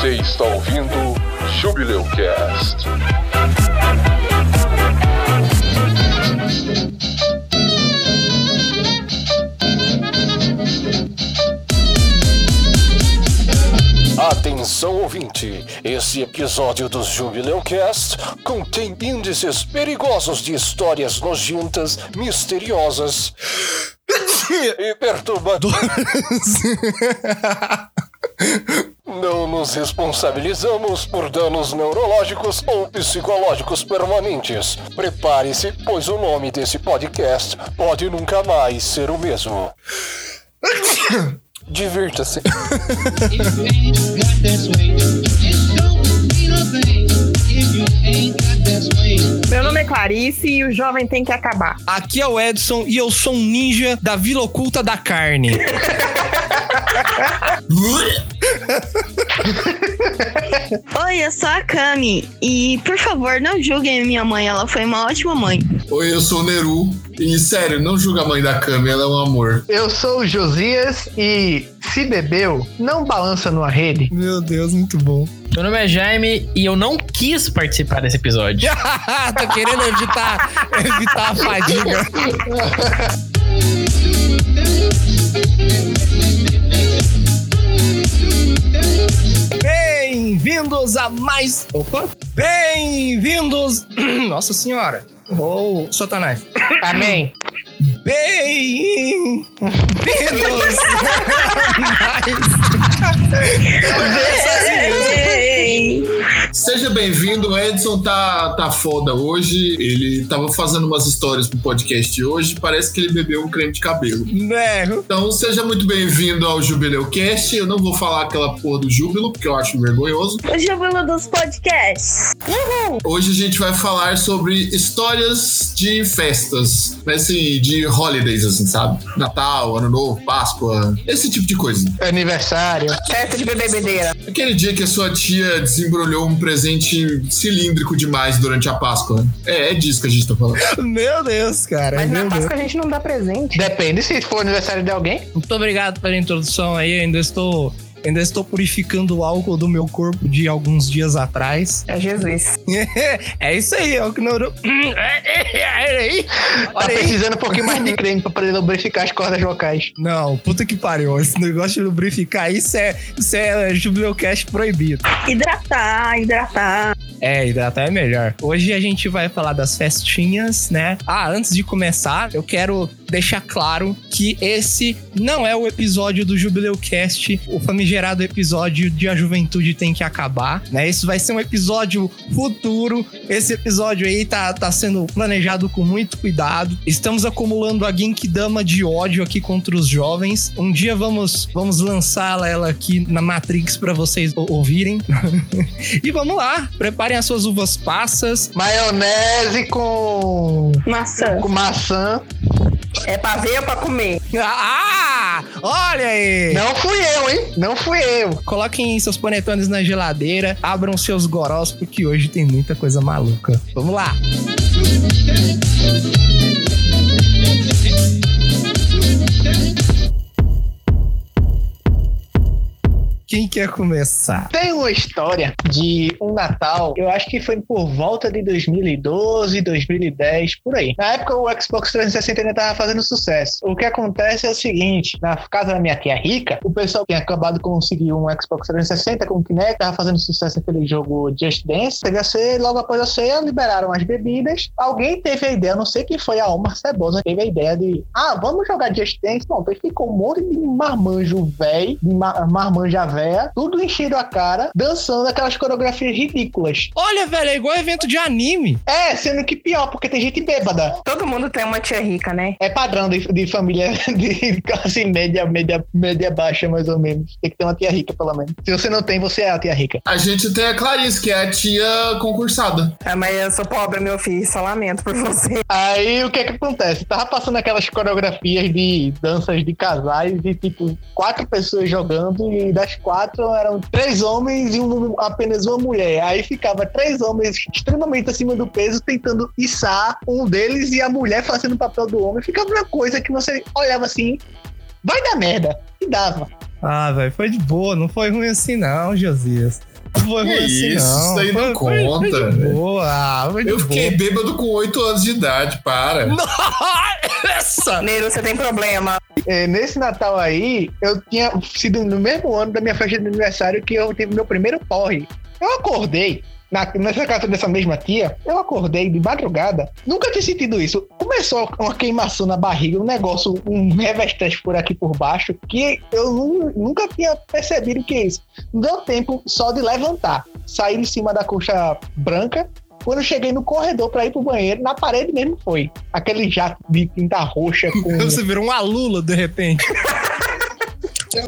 Você está ouvindo Jubileu Cast. Atenção ouvinte, esse episódio do Jubileu Cast contém índices perigosos de histórias nojentas, misteriosas e perturbadoras. Não nos responsabilizamos por danos neurológicos ou psicológicos permanentes. Prepare-se, pois o nome desse podcast pode nunca mais ser o mesmo. Divirta-se. Meu nome é Clarice e o jovem tem que acabar. Aqui é o Edson e eu sou um ninja da Vila Oculta da Carne. Oi, eu sou a Kami. E, por favor, não julguem minha mãe, ela foi uma ótima mãe. Oi, eu sou o Neru. E sério, não julga a mãe da Kami, ela é um amor. Eu sou o Josias e se bebeu, não balança numa rede. Meu Deus, muito bom. Meu nome é Jaime e eu não quis participar desse episódio. Tô querendo evitar, evitar a fadiga. Bem-vindos a mais. Opa! Bem-vindos. Nossa Senhora! Oh, Satanás. Amém. Bem-vindos Ei! Seja bem-vindo, o Edson tá, tá foda hoje. Ele tava fazendo umas histórias pro podcast hoje. Parece que ele bebeu um creme de cabelo. Né? Então, seja muito bem-vindo ao Jubileu Cast. Eu não vou falar aquela porra do júbilo, porque eu acho vergonhoso. O júbilo dos podcasts. Hoje a gente vai falar sobre histórias de festas, mas assim, de holidays, assim, sabe? Natal, Ano Novo, Páscoa, esse tipo de coisa. Aniversário. Festa de bebedeira. Aquele dia que a sua tia desembrulhou um presente cilíndrico demais durante a Páscoa. É, é disso que a gente tá falando. Meu Deus, cara. Mas na Deus. Páscoa a gente não dá presente. Depende se for aniversário de alguém. Muito obrigado pela introdução aí. Ainda estou. Ainda estou purificando o álcool do meu corpo de alguns dias atrás. É Jesus. é isso aí, é o que não. Olha aí. Tá precisando um pouquinho mais de creme pra poder lubrificar as cordas vocais. Não, puta que pariu. Esse negócio de lubrificar, isso é, isso é Jubileucast proibido. Hidratar, hidratar. É, hidratar é melhor. Hoje a gente vai falar das festinhas, né? Ah, antes de começar, eu quero deixar claro que esse não é o episódio do Jubileucast, o famigerado episódio de A Juventude Tem Que Acabar, né? Isso vai ser um episódio futuro. Esse episódio aí tá, tá sendo planejado com muito cuidado. Estamos acumulando a Genkidama de ódio aqui contra os jovens. Um dia vamos, vamos lançá-la ela aqui na Matrix para vocês ouvirem. e vamos lá, preparem as suas uvas passas. Maionese com, Maçã. com maçã. É pra ver ou pra comer? Ah! Olha aí! Não fui eu, hein? Não fui eu. Coloquem seus panetones na geladeira, abram seus gorós, porque hoje tem muita coisa maluca. Vamos lá! Quem quer começar? Tem uma história de um Natal, eu acho que foi por volta de 2012, 2010, por aí. Na época o Xbox 360 ainda tava fazendo sucesso. O que acontece é o seguinte, na casa da minha tia rica, o pessoal tinha acabado de conseguir um Xbox 360 com o Kinect, tava fazendo sucesso aquele jogo Just Dance, teve a ceia, logo após a ceia liberaram as bebidas. Alguém teve a ideia, não sei quem foi, a Alma Cebosa, teve a ideia de, ah, vamos jogar Just Dance. Bom, então ficou um monte de marmanjo velho, de ma- marmanja véia, tudo enchendo a cara, dançando aquelas coreografias ridículas. Olha, velho, é igual evento de anime. É, sendo que pior, porque tem gente bêbada. Todo mundo tem uma tia rica, né? É padrão de, de família de classe média, média, média baixa, mais ou menos. Tem que ter uma tia rica, pelo menos. Se você não tem, você é a tia rica. A gente tem a Clarice, que é a tia concursada. Ah, mas eu sou pobre, meu filho. Só lamento por você. Aí o que é que acontece? Tava passando aquelas coreografias de danças de casais e tipo, quatro pessoas jogando e das quatro eram três homens e um- apenas uma mulher. Aí ficava três homens extremamente acima do peso tentando içar um deles e a mulher fazendo o papel do homem. Ficava uma coisa que você olhava assim, vai dar merda. E dava. Ah, velho, foi de boa, não foi ruim assim não, Josias. Foi Que assim, isso, não. isso aí não Foi- foi- foi conta, de velho. boa, foi de Eu fiquei boa. bêbado com 8 anos de idade, para. Nossa! Neiro, você tem problema. É, nesse Natal aí, eu tinha sido no mesmo ano da minha festa de aniversário que eu tive meu primeiro porre. Eu acordei. Na, nessa casa dessa mesma tia, eu acordei de madrugada. Nunca tinha sentido isso. Começou uma queimação na barriga, um negócio, um revestante por aqui por baixo, que eu nu- nunca tinha percebido o que é isso. Não deu tempo só de levantar. Saí em cima da coxa branca. Quando eu cheguei no corredor pra ir pro banheiro, na parede mesmo foi. Aquele jato de tinta roxa com Você virou um alula de repente.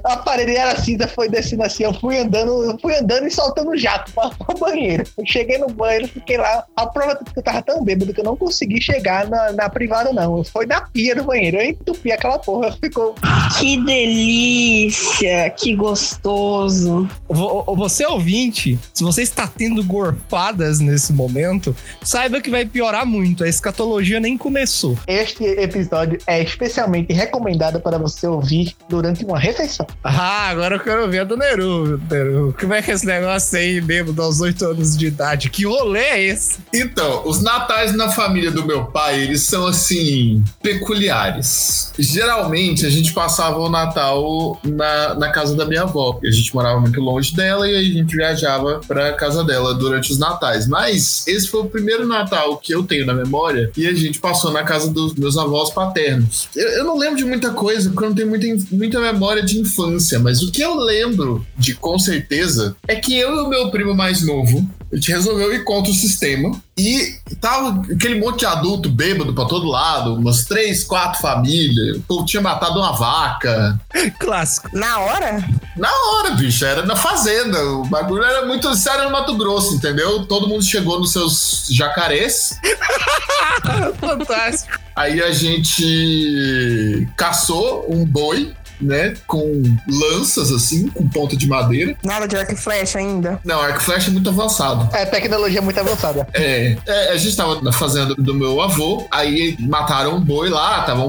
A parede era cinza, foi descendo assim. Eu fui andando, eu fui andando e soltando jato pra, pra banheiro. Eu cheguei no banheiro, fiquei lá. A prova é que eu tava tão bêbado que eu não consegui chegar na, na privada, não. Foi na pia do banheiro. Eu entupi aquela porra. Ficou. Que delícia, que gostoso. Vo- Você ouvinte, se você está tendo gorfadas nesse momento, saiba que vai piorar muito. A escatologia nem começou. Este episódio é especialmente recomendado para você ouvir durante uma refeição. Ah, agora eu quero ver a do Neru. Neru. Como é que é esse negócio aí, bêbado aos 8 anos de idade? Que rolê é esse? Então, os natais na família do meu pai, eles são assim, peculiares. Geralmente a gente passava o Natal na, na casa da minha avó, porque a gente morava muito longe dela e a gente viajava pra casa dela durante os natais. Mas esse foi o primeiro Natal que eu tenho na memória e a gente passou na casa dos meus avós paternos. Eu, eu não lembro de muita coisa, porque eu não tenho muita, muita memória de infância, mas o que eu lembro de com certeza é que eu e o meu primo mais novo, a gente resolveu ir contra o sistema e tava aquele monte de adulto bêbado pra todo lado, umas três, quatro famílias. O povo tinha matado uma vaca. Clássico. Na hora? Na hora, bicho, era na fazenda. O bagulho era muito sério no Mato Grosso, entendeu? Todo mundo chegou nos seus jacarés. Fantástico. Aí a gente caçou um boi, né? Com lanças, assim, com ponta de madeira. Nada de arco e flecha ainda? Não, arco e flecha é muito avançado. É tecnologia muito avançada. É, é, a gente tava na fazenda do meu avô, aí mataram um boi lá, estavam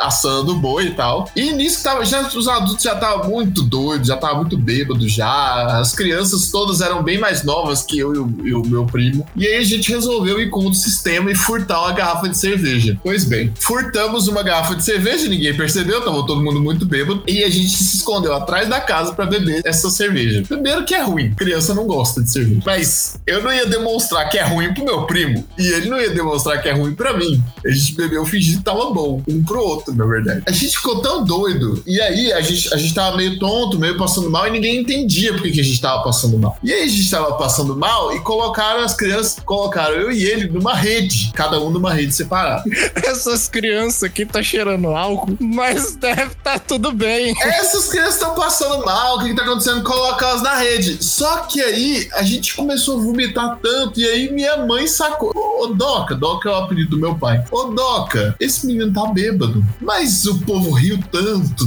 assando o boi e tal. E nisso que tava, já, os adultos já estavam muito doidos, já estavam muito bêbados já. As crianças todas eram bem mais novas que eu e o, e o meu primo. E aí a gente resolveu ir contra o sistema e furtar uma garrafa de cerveja. Pois bem, furtamos uma garrafa de cerveja, ninguém percebeu, tava todo mundo muito bêbado. E a gente se escondeu atrás da casa pra beber essa cerveja. Primeiro que é ruim, criança não gosta de cerveja. Mas eu não ia demonstrar que é ruim pro meu primo. E ele não ia demonstrar que é ruim pra mim. A gente bebeu fingindo que tava bom. Um pro outro, na verdade. A gente ficou tão doido. E aí a gente, a gente tava meio tonto, meio passando mal. E ninguém entendia por que que a gente tava passando mal. E aí a gente tava passando mal e colocaram as crianças, colocaram eu e ele numa rede. Cada um numa rede separada. Essas crianças aqui tá cheirando álcool, mas deve tá tudo bem. Essas crianças estão passando mal, o que, que tá acontecendo? Coloca elas na rede. Só que aí a gente começou a vomitar tanto, e aí minha mãe sacou. Ô, Doca, Doca é o apelido do meu pai. Ô, Doca, esse menino tá bêbado. Mas o povo riu tanto.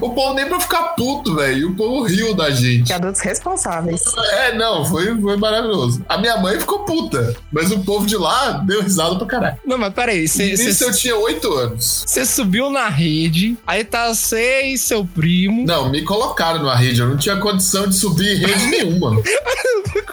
O povo nem pra ficar puto, velho. O povo riu da gente. Que adultos responsáveis. É, não, foi, foi maravilhoso. A minha mãe ficou puta, mas o povo de lá deu risada pra caralho. Não, mas peraí, Isso você eu tinha oito anos. subiu na rede, aí tá você e seu primo. Não, me colocaram numa rede. Eu não tinha condição de subir em rede nenhuma.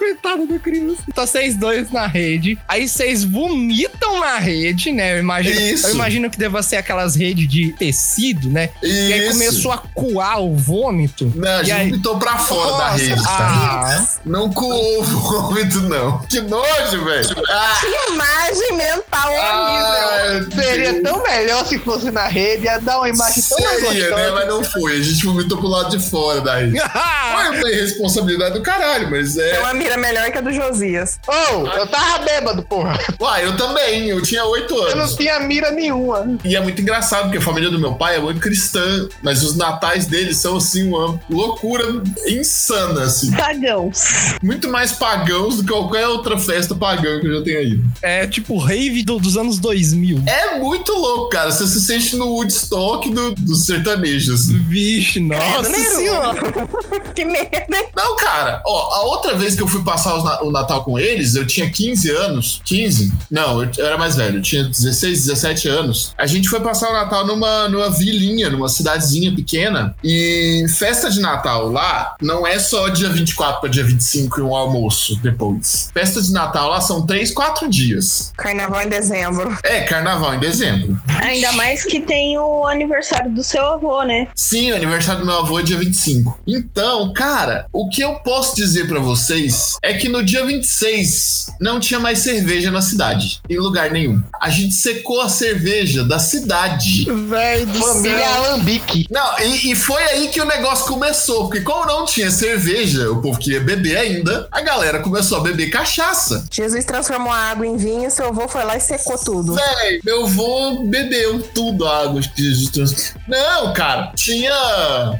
Coitado da criança. Tá vocês dois na rede, aí vocês vomitam na rede, né? Eu imagino, Isso. eu imagino que deva ser aquelas redes de tecido, né? E aí Isso. começou a coar o vômito. Não, a E gente aí- vomitou pra fora da Nossa, rede, tá? ah, Não coou o vômito, não. Que nojo, velho. Ah, Que imagem mental horrível. ah, Seria tão melhor se fosse na rede, ia dar uma imagem tão mais Seria, né? gostosa. Mas não foi. A gente vomitou pro lado de fora da rede. Foi uma irresponsabilidade do caralho, mas É é. uma mira melhor que a do Josias. Ô, eu tava bêbado, porra. Uai, eu também. Eu tinha oito Eu não anos. tinha mira nenhuma. E é muito engraçado, porque a família do meu pai é muito cristã, mas os natais deles são, assim, uma loucura insana, assim. Pagãos. Muito mais pagãos do que qualquer outra festa pagã que eu já tenha ido. é tipo rave do- dos anos 2000. É muito louco, cara. Você se sente no Woodstock do, dos sertanejos. Vixe, nossa senhora. que merda, hein? Não, cara, ó, a outra vez que eu fui passar os na- o Natal com eles, eu tinha 15 anos. 15? Não, eu, eu era mais velho. Eu tinha 16, 17 anos. A gente foi passar o Natal numa, numa vilinha, numa cidadezinha pequena. E festa de Natal lá não é só dia 24 para dia 25 e um almoço depois. Festa de Natal lá são 3, 4 dias. Carnaval em dezembro. É, carnaval em dezembro. Ainda mais que tem o aniversário do seu avô, né? Sim, o aniversário do meu avô é dia 25. Então, cara, o que eu posso dizer pra vocês é que no dia 26 não tinha mais cerveja na cidade, em lugar nenhum. A gente secou a cerveja da cidade. Véi do Família céu. Alambique. Não, e, e foi aí que o negócio começou, porque como não tinha cerveja, o povo queria beber ainda, a galera começou a beber cachaça. Jesus transformou a água em vinho, seu avô foi lá e secou tudo. Véi, meu avô bebeu tudo a água que Jesus trans- Não, cara, tinha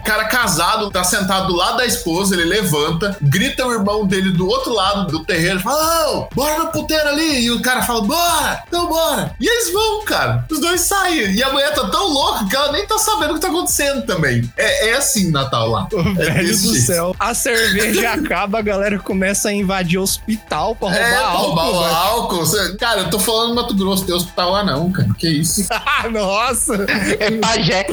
cara casado, tá sentado do lado da esposa, ele levanta, grita o irmão dele do outro lado do terreiro, fala, ô, bora no puteiro ali, e o cara fala, bora, então bora. E eles vão, cara, os dois saem, e a mulher tá tão louca que ela nem tá sabendo o que tá acontecendo também. É, é assim Natal lá. É Velho do jeito. céu. A cerveja acaba, a galera começa a invadir o hospital pra roubar É, pra álcool. roubar o velho. álcool. Você- Cara, eu tô falando Mato Grosso, tem hospital lá não, cara. Que isso? Nossa. É pajé.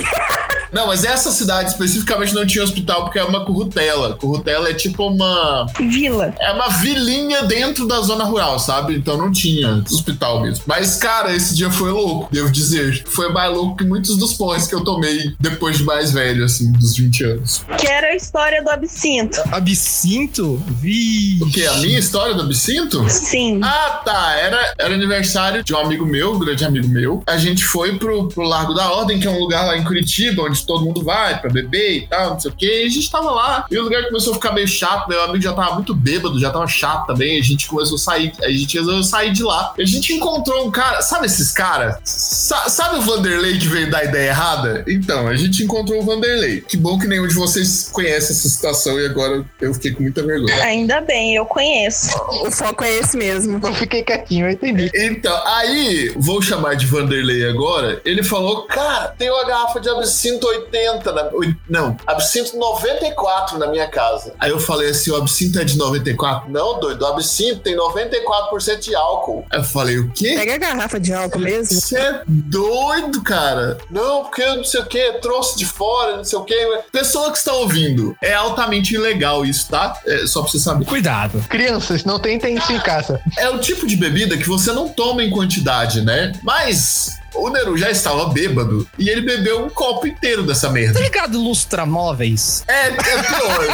Não, mas essa cidade especificamente não tinha hospital porque é uma currutela. Currutela é tipo uma. Vila. É uma vilinha dentro da zona rural, sabe? Então não tinha hospital mesmo. Mas, cara, esse dia foi louco, devo dizer. Foi mais louco que muitos dos porres que eu tomei depois de mais velho, assim, dos 20 anos. Que era a história do absinto. Absinto? Vi. O quê? A minha história do absinto? Sim. Ah, tá. Era, era aniversário de um amigo meu, um grande amigo meu. A gente foi pro, pro Largo da Ordem, que é um lugar lá em Curitiba, onde todo mundo vai pra beber e tal, não sei o quê. E a gente tava lá. E o lugar começou a ficar meio chato. Meu amigo já tava muito bêbado, já tava chato também. A gente começou a sair. A gente resolveu sair de lá. E a gente encontrou um cara. Sabe esses caras? Sa- sabe o Vanderlei que veio dar ideia errada? Então, a gente encontrou o Vanderlei. Que bom que nenhum de vocês conhece essa situação e agora eu fiquei com muita vergonha. Ainda bem, eu conheço. O foco é esse mesmo. Eu fiquei quietinho, eu entendi. Então, aí, vou chamar de Vanderlei agora. Ele falou: Cara, tem uma garrafa de absinto 80, na, não, absinto 94 na minha casa. Aí eu falei assim: O absinto é de 94? Não, doido, o absinto tem 94% de álcool. Aí eu falei: O quê? Pega a garrafa de álcool mesmo. Você é doido, cara. Não, porque eu não sei o que, trouxe de fora, não sei o que. Pessoa que está ouvindo, é altamente ilegal isso, tá? É só pra você saber. Cuidado. Crianças, não tentem isso em casa. É o tipo de bebida que você não toma em quantidade, né? Mas o Neru já estava bêbado e ele bebeu um copo inteiro dessa Tá merda. ligado lustramóveis? É, é pior.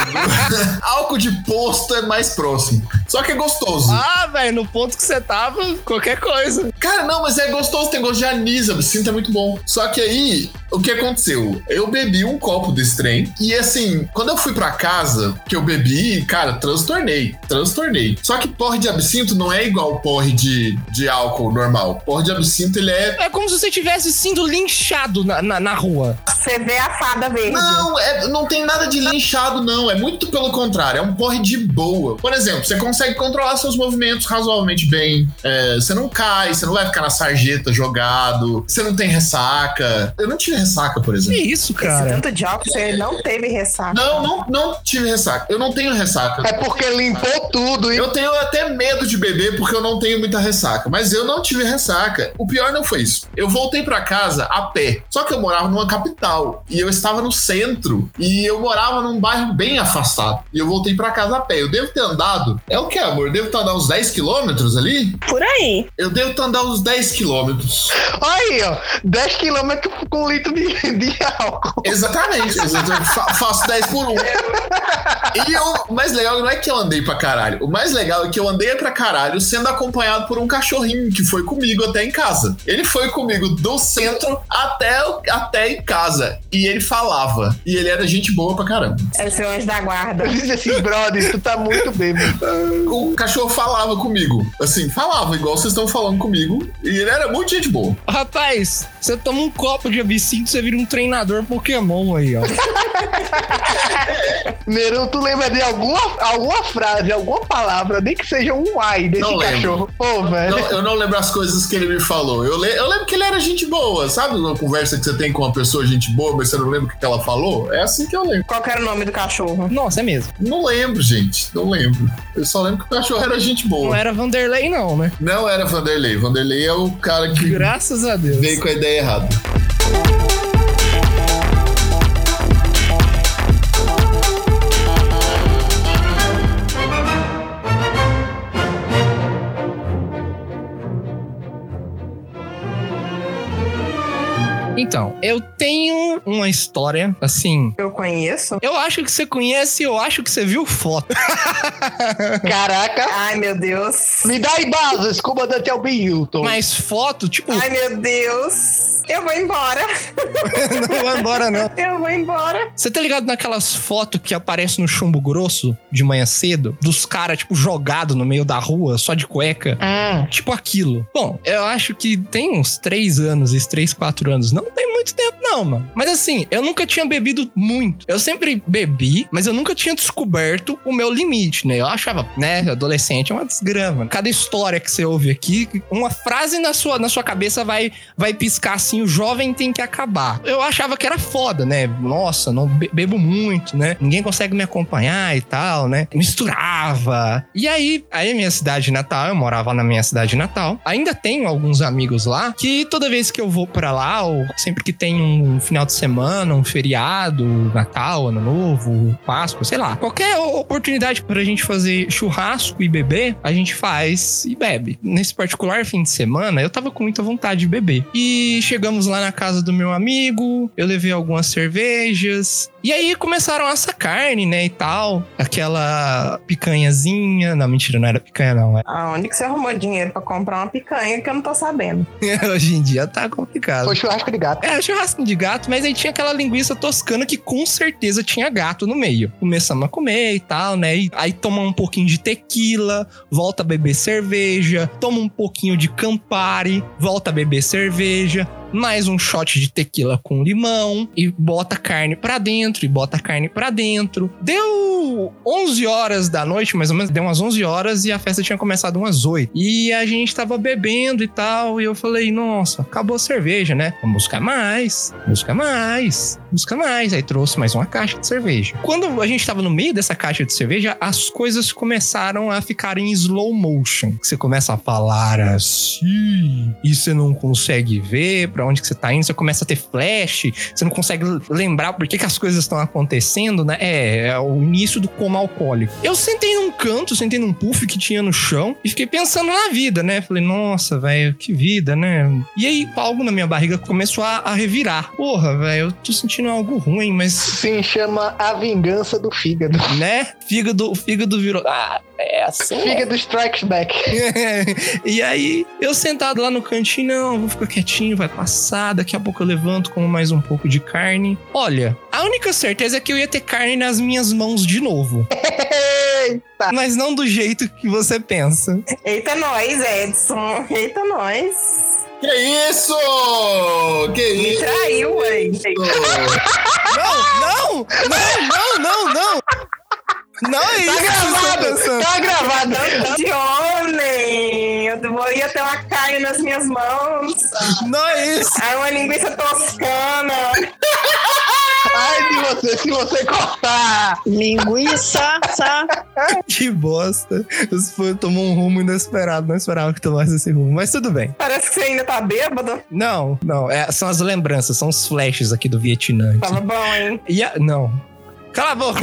Álcool de posto é mais próximo. Só que é gostoso. Ah, velho, no ponto que você tava, qualquer coisa. Cara, não, mas é gostoso, tem gosto de anis, absinto é muito bom. Só que aí, o que aconteceu? Eu bebi um copo desse trem e assim, quando eu fui pra casa, que eu bebi, cara, transtornei, transtornei. Só que porre de absinto não é igual porre de, de álcool normal. Porre de absinto, ele é É como se você tivesse sido linchado na, na, na rua. Você vê a fada verde. Não, é- não tem nada de linchado, não. É muito pelo contrário. É um porre de boa. Por exemplo, você consegue controlar seus movimentos razoavelmente bem. É, você não cai, você não vai ficar na sarjeta jogado. Você não tem ressaca. Eu não tive ressaca, por Que exemplo. isso, Esse cara? tanto de álcool, você não teve ressaca. Não, não, não tive ressaca. Eu não tenho ressaca. É porque limpou tudo, hein? Eu tenho até medo de beber porque eu não tenho muita ressaca. Mas eu não tive ressaca. O pior não foi isso. Eu voltei pra casa a pé. Só que eu morava numa capital. E eu estava no centro. E eu morava num bairro bem afastado. E eu voltei pra casa a pé. Eu devo ter andado. É o que, amor? Eu devo andado uns 10 quilômetros ali? Por aí. Eu devo andado uns 10 quilômetros. Aí, ó. 10 km com um litro de, de álcool. Exatamente. Eu fa- faço 10 por 1. E eu, o mais legal não é que eu andei pra caralho. O mais legal é que eu andei pra caralho sendo acompanhado por um cachorrinho que foi comigo até em casa. Ele foi comigo do centro até, até em casa. E ele falava. E ele era gente boa pra caramba. É o seu anjo da guarda. Eu disse assim, brother, tu tá muito bêbado. O cachorro falava comigo. Assim, falava igual vocês estão falando comigo. E ele era muito gente boa. Rapaz, você toma um copo de absinto, você vira um treinador Pokémon aí, ó. Neru, tu lembra de alguma, alguma frase, alguma palavra, nem que seja um ai desse Não cachorro? Pô, velho. Não, eu não lembro as coisas que ele me falou. Eu, le- eu lembro que ele era gente boa, sabe? Uma conversa que você tem com uma pessoa, gente boa, mas você não lembra o que ela falou? É assim que eu lembro. Qual que era o nome do cachorro? Nossa, é mesmo. Não lembro, gente. Não lembro. Eu só lembro que o cachorro era gente Não boa. era Vanderlei, não, né? Não era Vanderlei. Vanderlei é o cara que Graças a Deus. veio com a ideia errada. Então, eu tenho uma história, assim. Eu conheço. Eu acho que você conhece, eu acho que você viu foto. Caraca. Ai, meu Deus. Me dá aí bases, comandante Albin Hilton. Mas foto, tipo, Ai, meu Deus. Eu vou embora. não vai embora, não. Eu vou embora. Você tá ligado naquelas fotos que aparecem no chumbo grosso de manhã cedo? Dos caras, tipo, jogado no meio da rua, só de cueca? Hum, Tipo aquilo. Bom, eu acho que tem uns três anos, esses três, quatro anos. Não tem muito tempo, não, mano. Mas assim, eu nunca tinha bebido muito. Eu sempre bebi, mas eu nunca tinha descoberto o meu limite, né? Eu achava, né, adolescente é uma desgrama. Cada história que você ouve aqui, uma frase na sua, na sua cabeça vai, vai piscar assim: o jovem tem que acabar. Eu achava que era foda, né? Nossa, não be- bebo muito, né? Ninguém consegue me acompanhar e tal, né? Misturava. E aí, aí minha cidade natal, eu morava na minha cidade natal. Ainda tenho alguns amigos lá que toda vez que eu vou pra lá, ou sempre que tem um final de semana, um feriado, Natal, Ano Novo, Páscoa, sei lá, qualquer oportunidade pra gente fazer churrasco e beber, a gente faz e bebe. Nesse particular fim de semana, eu tava com muita vontade de beber. E chegamos lá na casa do meu amigo, eu levei algumas cervejas. E aí começaram a assar carne, né, e tal. Aquela picanhazinha. Não, mentira, não era picanha, não. é. Aonde que você arrumou dinheiro pra comprar uma picanha que eu não tô sabendo? Hoje em dia tá complicado. foi churrasco de gato. É, churrasco de gato, mas aí tinha aquela linguiça toscana que com certeza tinha gato no meio. Começamos a comer e tal, né? E aí toma um pouquinho de tequila, volta a beber cerveja, toma um pouquinho de Campari, volta a beber cerveja, mais um shot de tequila com limão e bota carne pra dentro e bota carne pra dentro. Deu 11 horas da noite, mais ou menos, deu umas 11 horas e a festa tinha começado umas 8. E a gente tava bebendo e tal, e eu falei, nossa, acabou a cerveja, né? Vamos buscar mais, busca mais, busca mais. Aí trouxe mais uma caixa de cerveja. Quando a gente tava no meio dessa caixa de cerveja, as coisas começaram a ficar em slow motion. Você começa a falar assim, e você não consegue ver pra onde que você tá indo, você começa a ter flash, você não consegue lembrar por que, que as coisas estão acontecendo, né? É, é o início do coma alcoólico. Eu sentei num canto, sentei num puff que tinha no chão e fiquei pensando na vida, né? Falei, nossa, velho, que vida, né? E aí algo na minha barriga começou a, a revirar. Porra, velho, eu tô sentindo algo ruim, mas Sim, chama A Vingança do Fígado. né? Fígado, o fígado virou. Ah, é assim. né? Fígado Strikes Back. e aí, eu sentado lá no cantinho, não, vou ficar quietinho, vai passar. Daqui a pouco eu levanto, como mais um pouco de carne. Olha, a única certeza é que eu ia ter carne nas minhas mãos de novo. Eita. Mas não do jeito que você pensa. Eita, nós, Edson. Eita, nós. Que isso? Que Me isso? traiu, ué. Não, não, não, não, não, não. Não é isso Tá estou gravado! Tá gravado! De homem. Eu vou- ia ter uma carne nas minhas mãos. Não é isso. Aí uma linguiça toscana. Ai de você, se você cortar! Linguiça, sa. Que bosta. Isso foi, tomou um rumo inesperado. Não esperava que tomasse esse rumo. Mas tudo bem. Parece que você ainda tá bêbado. Não, não. é- são as lembranças, são os flashes aqui do Vietnã. Tava bom, hein? E a- não. Cala a boca!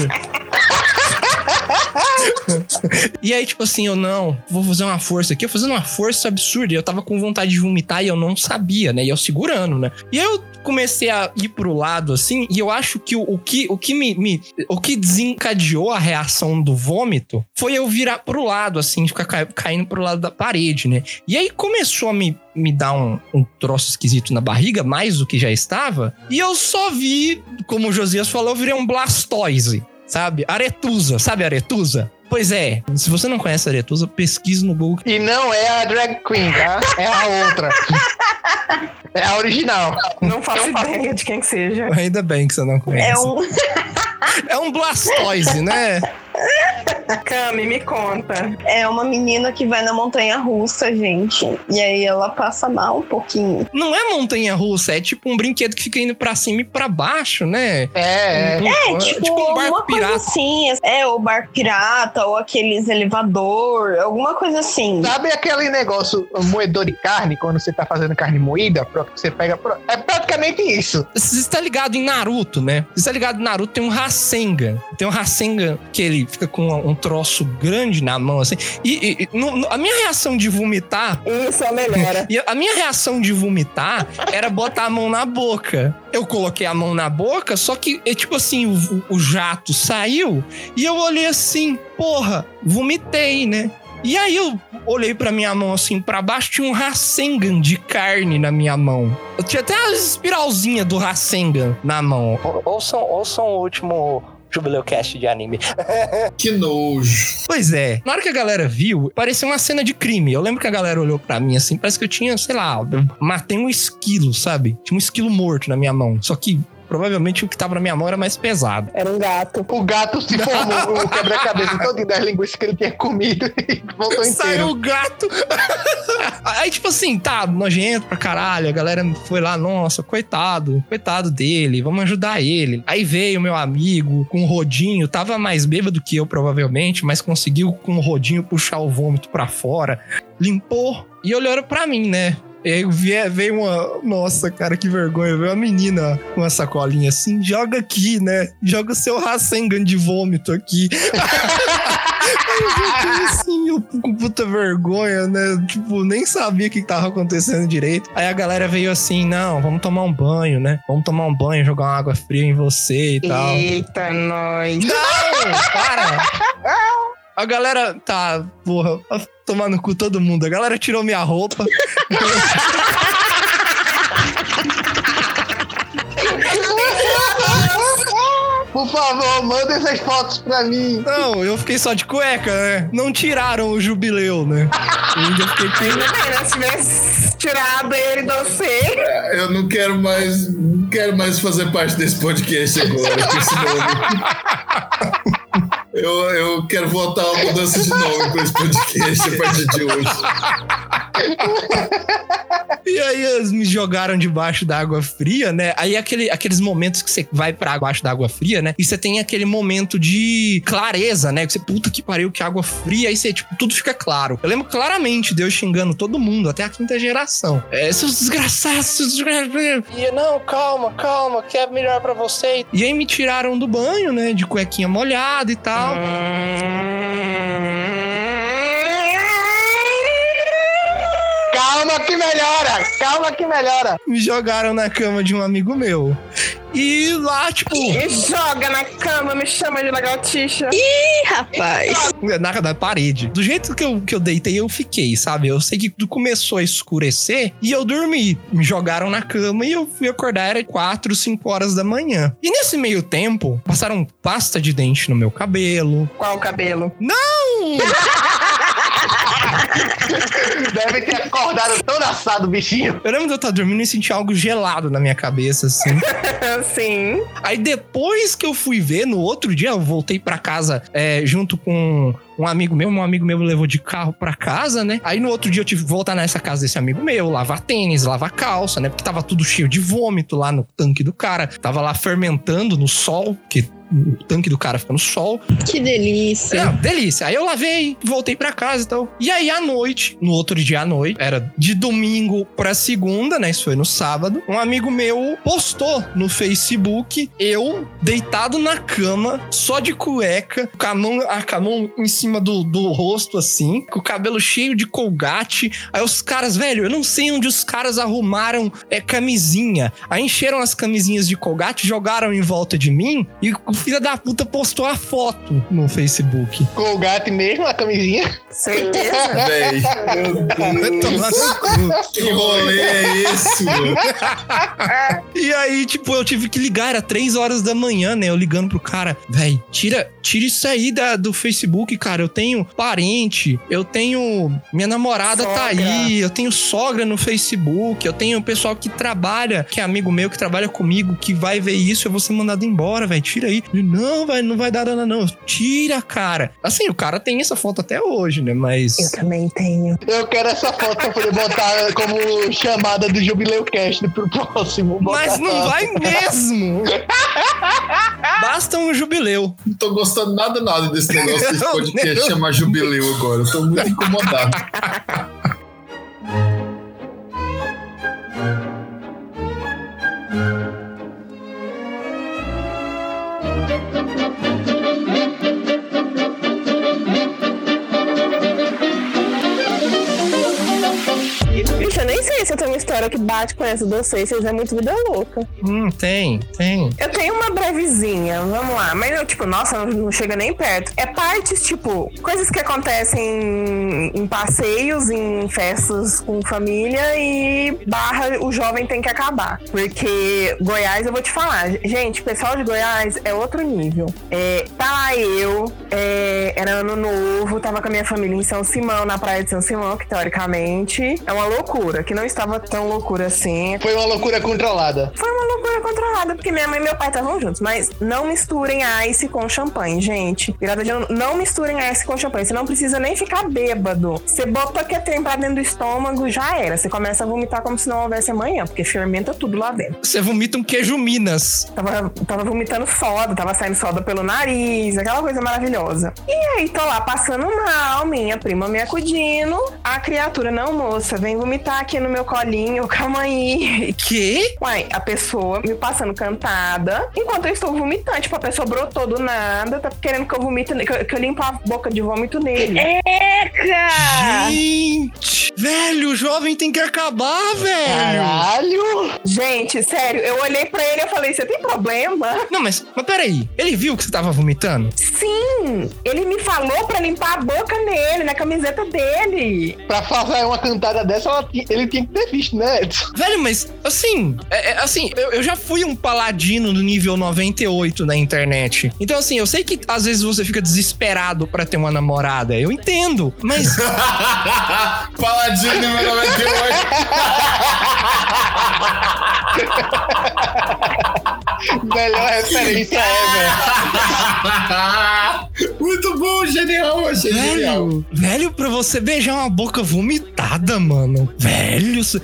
e aí, tipo assim, eu não, vou fazer uma força aqui, eu fazendo uma força absurda. E eu tava com vontade de vomitar e eu não sabia, né? E eu segurando, né? E aí eu comecei a ir pro lado, assim, e eu acho que o, o que, o que me, me- O que desencadeou a reação do vômito foi eu virar pro lado, assim, ficar ca- caindo pro lado da parede, né? E aí começou a me, me dar um, um troço esquisito na barriga, mais do que já estava. E eu só vi, como o Josias falou, eu virei um blastoise, sabe? Aretusa, sabe aretusa? Pois é, se você não conhece a aretusa, pesquise no Google. E não é a drag queen, tá? É a outra. É a original. Não faço ideia de quem que seja. Ainda bem que você não conhece. É um. É um Blastoise, né? Cami, me conta. É uma menina que vai na montanha russa, gente. E aí ela passa mal um pouquinho. Não é montanha russa, é tipo um brinquedo que fica indo pra cima e pra baixo, né? É, é. É, tipo, tipo um barco pirata. assim. É, o barco pirata, ou aqueles elevador, alguma coisa assim. Sabe aquele negócio, moedor de carne, quando você tá fazendo carne moída? Você pega. É praticamente isso. Você está ligado em Naruto, né? Você está ligado em Naruto, tem um Rasengan. Tem um Rasengan que ele fica com um troço grande na mão, assim. E, e- e no- no- a minha reação de vomitar Isso é melhora. E a minha reação de vomitar era botar a mão na boca. Eu coloquei a mão na boca, só que, é tipo assim, o, o jato saiu e eu olhei assim, porra, vomitei, né? E aí eu olhei pra minha mão assim, pra baixo tinha um Rasengan de carne na minha mão. Eu tinha até a espiralzinha do Rasengan na mão. Ou- Ouçam, ouçam o último Jubileu Cast de anime. Que nojo. Pois é. Na hora que a galera viu, parecia uma cena de crime. Eu lembro que a galera olhou pra mim assim, parece que eu tinha, sei lá, eu matei um esquilo, sabe? Tinha um esquilo morto na minha mão. Só que provavelmente o que tava na minha mão era mais pesado. Era um gato. O gato se formou, o quebra-cabeça todo das linguiças que ele tinha comido e voltou Saiu inteiro. o gato. Aí, tipo assim, tá, nojento pra caralho. A galera foi lá, nossa, coitado, coitado dele, vamos ajudar ele. Aí veio meu amigo com o rodinho, tava mais bêbado que eu, provavelmente, mas conseguiu com o rodinho puxar o vômito pra fora, limpou e olhou pra mim, né? E veio uma. Nossa, cara, que vergonha. Veio uma menina com uma sacolinha assim. Joga aqui, né? Joga o seu Rasengan de vômito aqui. Aí eu assim, eu com puta vergonha, né? Tipo, nem sabia o que tava acontecendo direito. Aí a galera veio assim: não, vamos tomar um banho, né? Vamos tomar um banho, jogar uma água fria em você e tal. Eita, nós. Não, para! A galera tá, porra, no cu todo mundo. A galera tirou minha roupa. Por favor, manda essas fotos pra mim. Não, eu fiquei só de cueca, né? Não tiraram o jubileu, né? Eu ainda fiquei né? Se tivesse tirado ele do você. Eu não quero mais. Não quero mais fazer parte desse podcast agora, com esse nome. Eu, eu quero votar uma mudança de nome para esse podcast a partir de hoje. E aí eles me jogaram debaixo da água fria, né? Aí aquele, aqueles momentos que você vai pra debaixo da água fria, né? E você tem aquele momento de clareza, né? Que você, puta que pariu, que água fria. Aí você, tipo, tudo fica claro. Eu lembro claramente Deus xingando todo mundo, até a quinta geração. É, seus desgraçados, seus desgraçados. E não, calma, calma, que é melhor pra você. E aí me tiraram do banho, né? De cuequinha molhada e tal. Calma que melhora, calma que melhora. Me jogaram na cama de um amigo meu. E lá, tipo. Me joga na cama, me chama de lagartixa. Ih, rapaz. na, na parede. Do jeito que eu, que eu deitei, eu fiquei, sabe? Eu sei que tudo começou a escurecer e eu dormi. Me jogaram na cama e eu fui acordar, era 4, 5 horas da manhã. E nesse meio tempo, passaram pasta de dente no meu cabelo. Qual cabelo? Deve ter acordado todo assado, bichinho. Eu lembro de eu estar dormindo e sentir algo gelado na minha cabeça, assim. Sim. Aí depois que eu fui ver, no outro dia, eu voltei pra casa é, junto com um amigo meu. Um amigo meu me levou de carro pra casa, né? Aí no outro dia eu tive que voltar nessa casa desse amigo meu, lavar tênis, lavar calça, né? Porque tava tudo cheio de vômito lá no tanque do cara. Tava lá fermentando no sol, que o tanque do cara fica no sol. Que delícia. É, delícia. Aí eu lavei, voltei pra casa e tal. E aí à noite, no outro dia à noite, era de domingo pra segunda, né? Isso foi no sábado. Um amigo meu postou no Facebook eu deitado na cama, só de cueca, com a mão, a, com a mão em cima do, do rosto, assim, com o cabelo cheio de colgate. Aí os caras, velho, eu não sei onde os caras arrumaram é, camisinha. Aí encheram as camisinhas de colgate, jogaram em volta de mim e o filho da puta postou a foto no Facebook. Colgate mesmo, a camisinha. Certeza? Véi, no cu. que rolê é esse, mano? E aí, tipo, eu tive que ligar, era três horas da manhã, né? Eu ligando pro cara, véi, tira, tira isso aí da, do Facebook, cara. Cara. Eu tenho parente, eu tenho. Minha namorada tá Sogra. aí, eu tenho sogra no Facebook, eu tenho pessoal que trabalha, que é amigo meu, que trabalha comigo, que vai ver isso, eu vou ser mandado embora, velho. Tira aí. Ele, não, velho, não vai dar nada, não. Tira, cara. Assim, o cara tem essa foto até hoje, né? Mas. Eu também tenho. Eu quero essa foto pra poder botar como chamada do Jubileu Cast pro próximo. Mas não vai mesmo! Basta um jubileu. Não tô gostando nada, nada desse negócio desse podcast Deus. chamar Jubileu agora. Eu tô muito incomodado. Eu nem sei se eu tenho uma história que bate com essa de vocês. Vocês é muito vida louca. Hum, tem, tem. Eu tenho uma brevezinha, vamos lá. Mas eu, tipo, nossa, não, chega nem perto. É partes, tipo, coisas que acontecem em, passeios, em festas com família e barra o jovem tem que acabar. Porque Goiás, eu vou te falar, gente, pessoal de Goiás é outro nível. É, tá lá eu, é, era ano novo, tava com a minha família em São Simão, na praia de São Simão, que teoricamente é uma loucura, que não estava tão loucura assim. Foi uma loucura controlada. Foi uma loucura controlada, porque minha mãe e meu pai estavam juntos. Mas não misturem ice com champanhe, gente. Virada de ano, não misturem ice com champanhe. Você não precisa nem ficar bêbado. Você bota que tem pra dentro do estômago, já era. Você começa a vomitar como se não houvesse amanhã, porque fermenta tudo lá dentro. Você vomita um queijo Minas. Tava, tava vomitando soda, tava saindo soda pelo nariz, aquela coisa maravilhosa. E aí, tô lá passando mal, minha prima me acudindo. A criatura, não, moça, vem vomitar aqui no meu colinho, calma aí. Que? Uai, a pessoa me passando cantada, enquanto eu estou vomitando. Tipo, a pessoa brotou do nada, tá querendo que eu vomite, que eu, que eu limpo a boca de vômito nele. Eca! Gente! Velho, o jovem tem que acabar, velho! Caralho! Gente, sério, eu olhei pra ele e eu falei, você tem problema? Não, mas, mas peraí. Ele viu que você tava vomitando? Sim! Ele me falou pra limpar a boca nele, na camiseta dele. Pra fazer uma cantada dessa, ela ele tinha que ter visto, né, Edson? Velho, mas assim, é- é- assim, eu, eu já fui um paladino do nível 98 na internet. Então, assim, eu sei que às vezes você fica desesperado pra ter uma namorada. Eu entendo. Mas Paladino número 98. Melhor referência é, velho. Muito bom, genial, achei genial. Velho, velho, pra você beijar uma boca vomitada, mano. Velho,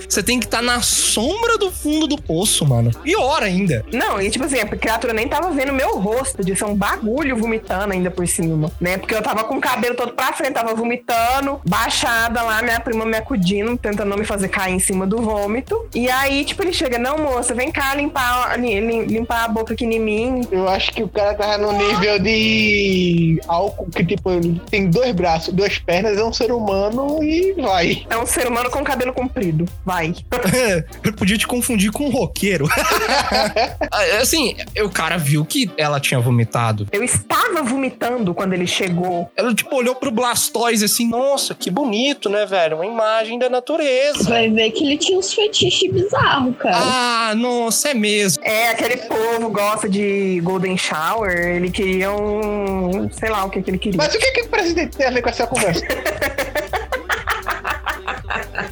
você tem que estar na sombra do fundo do poço, mano. Pior ainda. Não, e tipo assim, a criatura nem tava vendo meu rosto, de ser um bagulho vomitando ainda por cima, né? Porque eu tava com o cabelo todo pra frente, tava vomitando, baixada lá, minha prima me acudindo, tentando não me fazer cair em cima do vômito. E aí, tipo, ele chega, não, moça, vem cá limpar, li- li- limpar a boca aqui em mim. Eu acho que o cara tava no nível de álcool, que tipo, ele tem dois braços, duas pernas, é um ser humano e vai. É um ser humano com cabelo comprido. Vai. Eu podia te confundir com um roqueiro. assim, o cara viu que ela tinha vomitado. Eu estava vomitando quando ele chegou. Ela, tipo, olhou pro Blastoise assim, nossa, que bonito, né, velho? Uma imagem da natureza. Vai ver que ele tinha uns fetiches bizarros, cara. Ah, nossa, é mesmo. É, aquele povo gosta de Golden Shower. Ele queria um. sei lá o que, que ele queria. Mas o que, que o presidente tem a ver com essa conversa?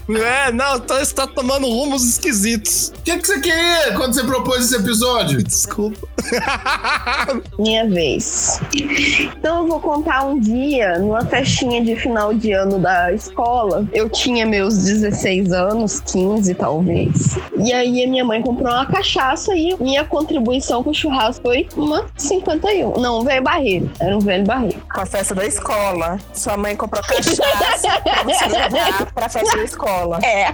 É, não, tá, você tá tomando rumos esquisitos. O que, que você queria quando você propôs esse episódio? Desculpa. Minha vez. Então eu vou contar um dia, numa festinha de final de ano da escola. Eu tinha meus 16 anos, 15 talvez. E aí a minha mãe comprou uma cachaça e minha contribuição pro churrasco foi uma 51. Não, um velho barreiro. Era um velho barreiro. Com a festa da escola. Sua mãe comprou cachaça pra você levar pra festa da escola. É.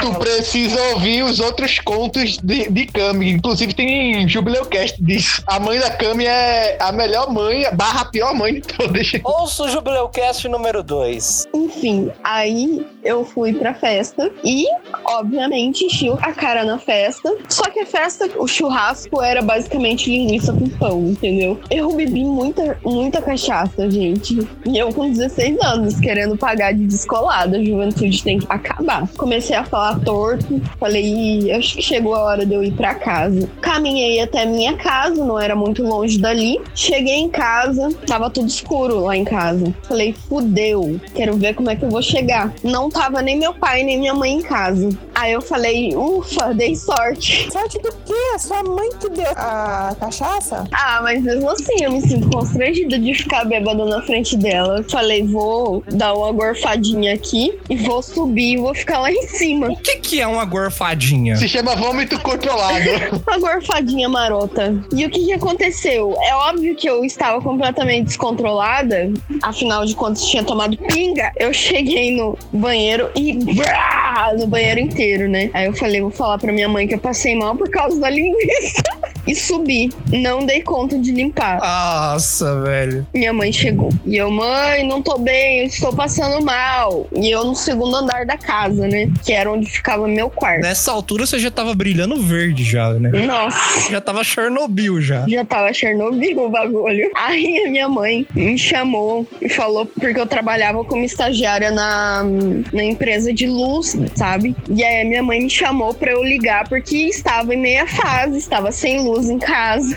tu precisa ouvir os outros contos de, de Cami. Inclusive tem Jubileucast disso. A mãe da Cami é a melhor mãe, barra a pior mãe de todas. Ouça o Jubileucast número 2. Enfim, aí eu fui pra festa e, obviamente, enchi a cara na festa. Só que a festa, o churrasco era basicamente linguiça com pão, entendeu? Eu bebi muita, muita cachaça, gente. E eu com 16 anos, querendo pagar de descolada. A juventude tem que acabar. Comecei a falar torto. Falei, acho que chegou a hora de eu ir pra casa. Caminhei até minha casa, não era muito longe dali. Cheguei em casa, tava tudo escuro lá em casa. Falei, fudeu, quero ver como é que eu vou chegar. Não tava nem meu pai nem minha mãe em casa. Aí eu falei, ufa, dei sorte. Sorte do quê? A sua mãe que deu a cachaça? Ah, mas mesmo assim eu me sinto constrangida de ficar bêbada na frente dela. Falei, vou dar uma gorfadinha aqui e vou subir e vou ficar lá em cima. O que, que é uma gorfadinha? Se chama vômito controlado. Uma gorfadinha marota. E o que, que aconteceu? É óbvio que eu estava completamente descontrolada, afinal de contas tinha tomado pinga. Eu cheguei no banheiro e brá, no banheiro inteiro, né? Aí eu falei, vou falar pra minha mãe que eu passei mal por causa da linguiça. E subi. Não dei conta de limpar. Nossa, velho. Minha mãe chegou. E eu, mãe, não tô bem, eu estou passando mal. E eu no segundo andar da casa, né? Que era onde ficava meu quarto. Nessa altura você já tava brilhando verde já, né? Nossa. Já tava Chernobyl já. Já tava Chernobyl o bagulho. Aí a minha mãe me chamou e falou, porque eu trabalhava como estagiária na, na empresa de luz, sabe? E aí a minha mãe me chamou pra eu ligar, porque estava em meia fase, estava sem luz em casa.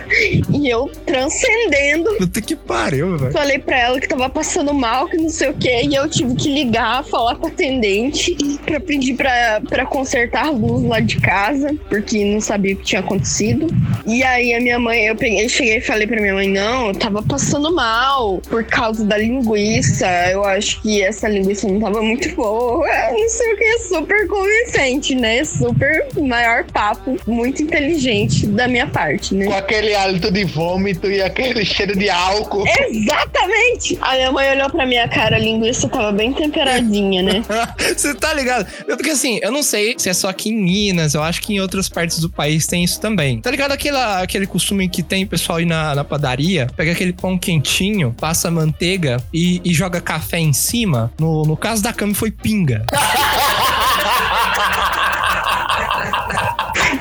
E eu transcendendo. Puta que pariu, velho. Falei pra ela que tava passando mal, que não sei o que, e eu tive que ligar, falar com a atendente pra pedir pra, pra consertar a luz lá de casa, porque não sabia o que tinha acontecido. E aí a minha mãe, eu peguei, cheguei e falei pra minha mãe, não, eu tava passando mal por causa da linguiça. Eu acho que essa linguiça não tava muito boa. Não sei o que, é super convincente, né? Super maior papo, muito inteligente da minha parte, né? Com aquele hálito de vômito e aquele cheiro de álcool. Exatamente! A minha mãe olhou pra minha cara, a linguiça tava bem temperadinha, né? Você tá ligado? Eu- Porque assim, eu não sei se é só aqui em Minas, eu acho que em outras partes do país tem isso também. Tá ligado aquela, aquele costume que tem o pessoal ir na, na padaria, pega aquele pão quentinho, passa manteiga e, e joga café em cima? No, no caso da Cami foi pinga.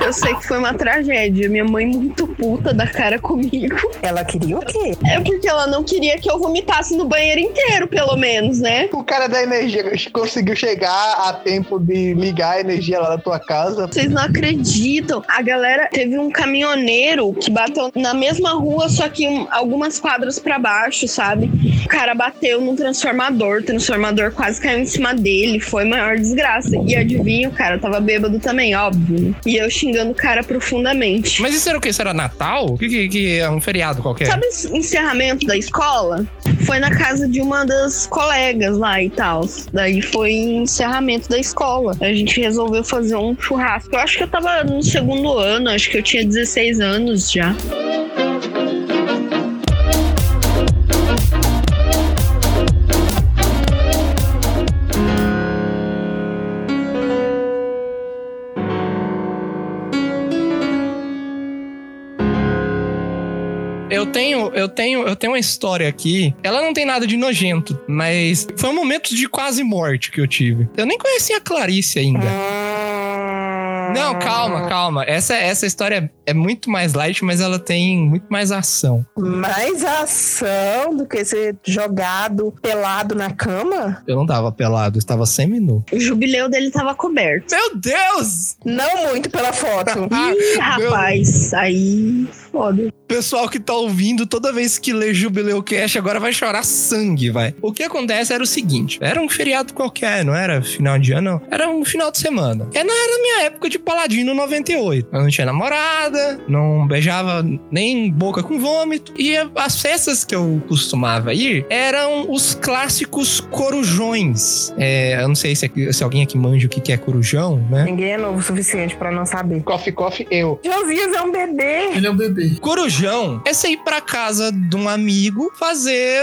Eu sei que foi uma tragédia. Minha mãe muito puta da cara comigo. Ela queria o quê? É porque ela não queria que eu vomitasse no banheiro inteiro, pelo menos, né? O cara da energia conseguiu chegar a tempo de ligar a energia lá na tua casa. Vocês não acreditam. A galera teve um caminhoneiro que bateu na mesma rua, só que um- algumas quadras pra baixo, sabe? O cara bateu num transformador, o transformador quase caiu em cima dele, foi maior desgraça. E adivinha, o cara tava bêbado também, óbvio. né? E eu xingando o cara profundamente. Mas isso era o quê? Isso era Natal? O que, que, que é um feriado qualquer? Sabe o encerramento da escola? Foi na casa de uma das colegas lá e tal. Daí foi encerramento da escola. A gente resolveu fazer um churrasco. Eu acho que eu tava no segundo ano, acho que eu tinha 16 anos já. Eu tenho, eu tenho, eu tenho uma história aqui. Ela não tem nada de nojento, mas foi um momento de quase morte que eu tive. Eu nem conhecia a Clarice ainda. Não, calma, calma. Essa, essa história é muito mais light, mas ela tem muito mais ação. Mais ação do que ser jogado pelado na cama? Eu não tava pelado, eu estava semi-nu. O jubileu dele tava coberto. Meu Deus! Não muito pela foto. Ih, rapaz, aí foda. Pessoal que tá ouvindo, toda vez que lê Jubileu Cash, agora vai chorar sangue, vai. O que acontece era o seguinte: era um feriado qualquer, não era final de ano, não. Era um final de semana. E não era minha época de Paladino 98. Eu não tinha namorada, não beijava nem boca com vômito. E as festas que eu costumava ir eram os clássicos corujões. É, eu não sei se, aqui- se alguém aqui manja o que que é corujão, né? Ninguém é novo o suficiente pra não saber. Coffee, coffee, eu. Josias é um bebê. Ele é um bebê. Bebê. Corujão é você ir pra casa de um amigo fazer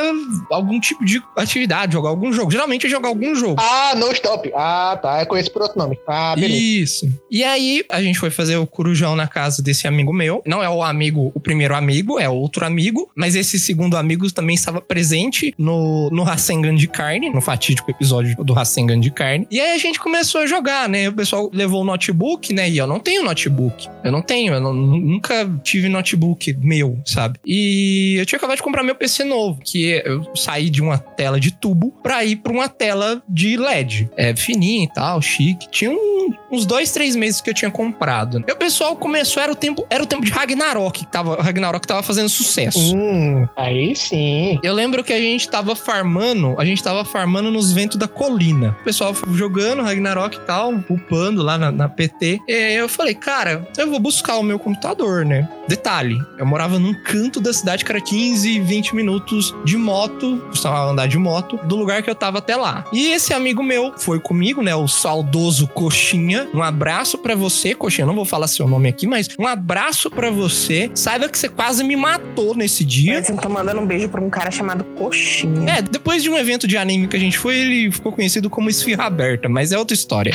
algum tipo de atividade, jogar algum jogo. Geralmente é jogar algum jogo. Ah, no stop. Ah, tá. Eu conheço por outro nome. Ah, beleza. Isso. E aí, a gente foi fazer o corujão na casa desse amigo meu. Não é o amigo, o primeiro amigo, é outro amigo. Mas esse segundo amigo também estava presente no, no Rasengan de carne, no fatídico episódio do Rasengan de carne. E aí a gente começou a jogar, né? O pessoal levou o notebook, né? E eu não tenho notebook. Eu não tenho, eu não- nunca tive notebook meu, sabe? E eu tinha acabado de comprar meu PC novo, que eu saí de uma tela de tubo pra ir pra uma tela de LED. É fininha e tal, chique. Tinha um- uns dois, três meses que eu tinha comprado. E o pessoal começou, era o tempo, era o tempo de Ragnarok, que tava, Ragnarok tava fazendo sucesso. Hum, aí sim. Eu lembro que a gente tava farmando, a gente tava farmando nos ventos da colina. O pessoal jogando Ragnarok e tal, upando lá na, na PT. E eu falei, cara, eu vou buscar o meu computador, né? Detalhe, eu morava num canto da cidade que era 15, 20 minutos de moto, costumava andar de moto, do lugar que eu tava até lá. E esse amigo meu foi comigo, né? O saudoso Coxinha. Um abraço pra você, Coxinha. Eu não vou falar seu nome aqui, mas um abraço pra você. Saiba que você quase me matou nesse dia. Que eu tô mandando um beijo pra um cara chamado Coxinha. É, depois de um evento de anime que a gente foi, ele ficou conhecido como Esfirra Aberta, mas é outra história.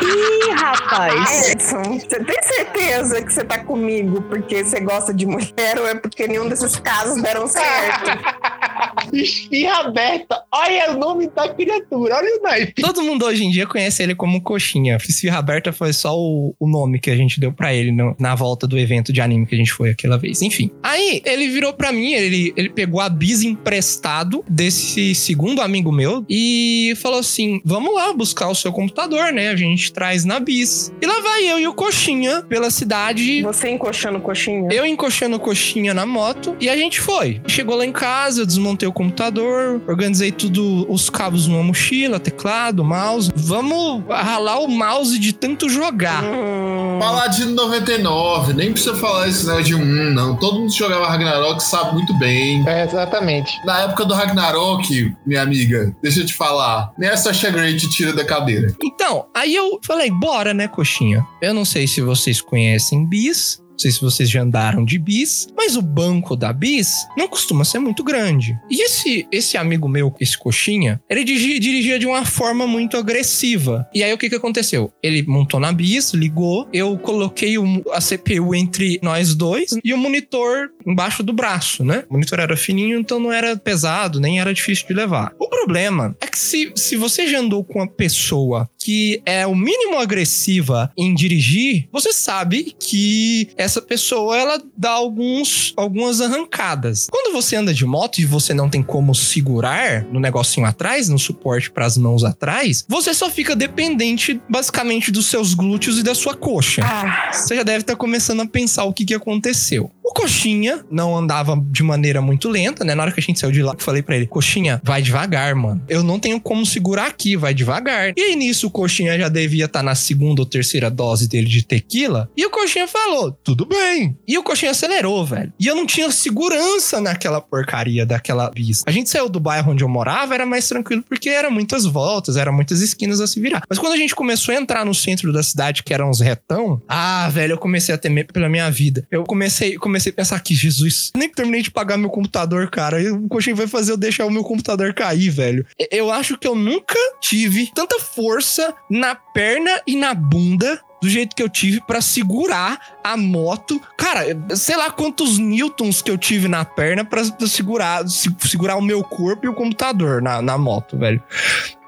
Ih, rapaz. Edson, você tem certeza que você tá comigo porque você gosta de mulher ou é porque nenhum desses casos deram certo? Esfirra aberta. Olha o nome da criatura. Olha o naipe. Todo mundo hoje em dia conhece ele como Coxinha. Esfirra Aberta foi só o, o nome que a gente deu pra ele no- na volta do evento de anime que a gente foi aquela vez. Enfim. Aí ele virou pra mim, ele, ele pegou a bis emprestado desse segundo amigo meu e falou assim: vamos lá buscar o seu computador, né? A gente traz na bis. E lá vai eu e o Coxinha pela cidade Você encoxando Coxinha? Eu encoxando coxinha na moto e a gente foi. Chegou lá em casa, eu desmontei o computador, organizei tudo, os cabos numa mochila, teclado, mouse. Vamos ralar o mouse de tanto jogar. Hum, Paladino 99, nem precisa falar esse negócio de um, não. Todo mundo que jogava Ragnarok sabe muito bem. É, exatamente. Na época do Ragnarok, minha amiga, deixa eu te falar, nem a Sasha Grey te tira da cadeira. Então, aí eu falei, bora, né, coxinha? Eu não sei se vocês conhecem bis. Não sei se vocês já andaram de bis, mas o banco da bis não costuma ser muito grande. E esse, esse amigo meu, esse coxinha, ele dirigia, de uma forma muito agressiva. E aí o que, que aconteceu? Ele montou na bis, ligou, eu coloquei o- a CPU entre nós dois e o monitor embaixo do braço, né? O monitor era fininho, então não era pesado, nem era difícil de levar. O problema é que se, se você já andou com uma pessoa que é o mínimo agressiva em dirigir, você sabe que essa pessoa ela dá alguns, algumas arrancadas. Quando você anda de moto e você não tem como segurar no negocinho atrás, no suporte para as mãos atrás, você só fica dependente basicamente dos seus glúteos e da sua coxa. Ah, Você já deve estar começando a pensar o que, que aconteceu. O Coxinha não andava de maneira muito lenta, né? Na hora que a gente saiu de lá, eu falei pra ele: Coxinha, vai devagar, mano. Eu não tenho como segurar aqui, vai devagar. E aí nisso o Coxinha já devia estar na segunda ou terceira dose dele de tequila. E o Coxinha falou: tudo bem. E o Coxinha acelerou, velho. E eu não tinha segurança naquela porcaria daquela bis. A gente saiu do bairro onde eu morava, era mais tranquilo porque era muitas voltas, era muitas esquinas a se virar. Mas quando a gente começou a entrar no centro da cidade, que eram uns retão, ah, velho, eu comecei a temer pela minha vida. Eu comecei, comecei a pensar aqui, Jesus, nem terminei de pagar meu computador, cara. O coxinho vai fazer eu deixar o meu computador cair, velho. Eu acho que eu nunca tive tanta força na perna e na bunda do jeito que eu tive pra segurar a moto. Cara, sei lá quantos newtons que eu tive na perna pra segurar, se- segurar o meu corpo e o computador na, na moto, velho.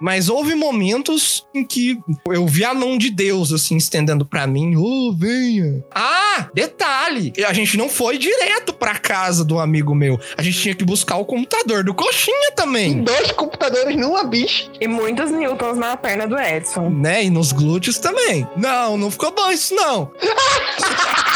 Mas houve momentos em que eu vi a mão de Deus, assim, estendendo pra mim. Ô, venha. Ah, detalhe. A gente não foi direto pra casa do amigo meu. A gente tinha que buscar o computador do Coxinha também. Dois computadores numa bicha. e muitos newtons na perna do Edson. Né? E nos glúteos também. Não, não ficou bom isso não.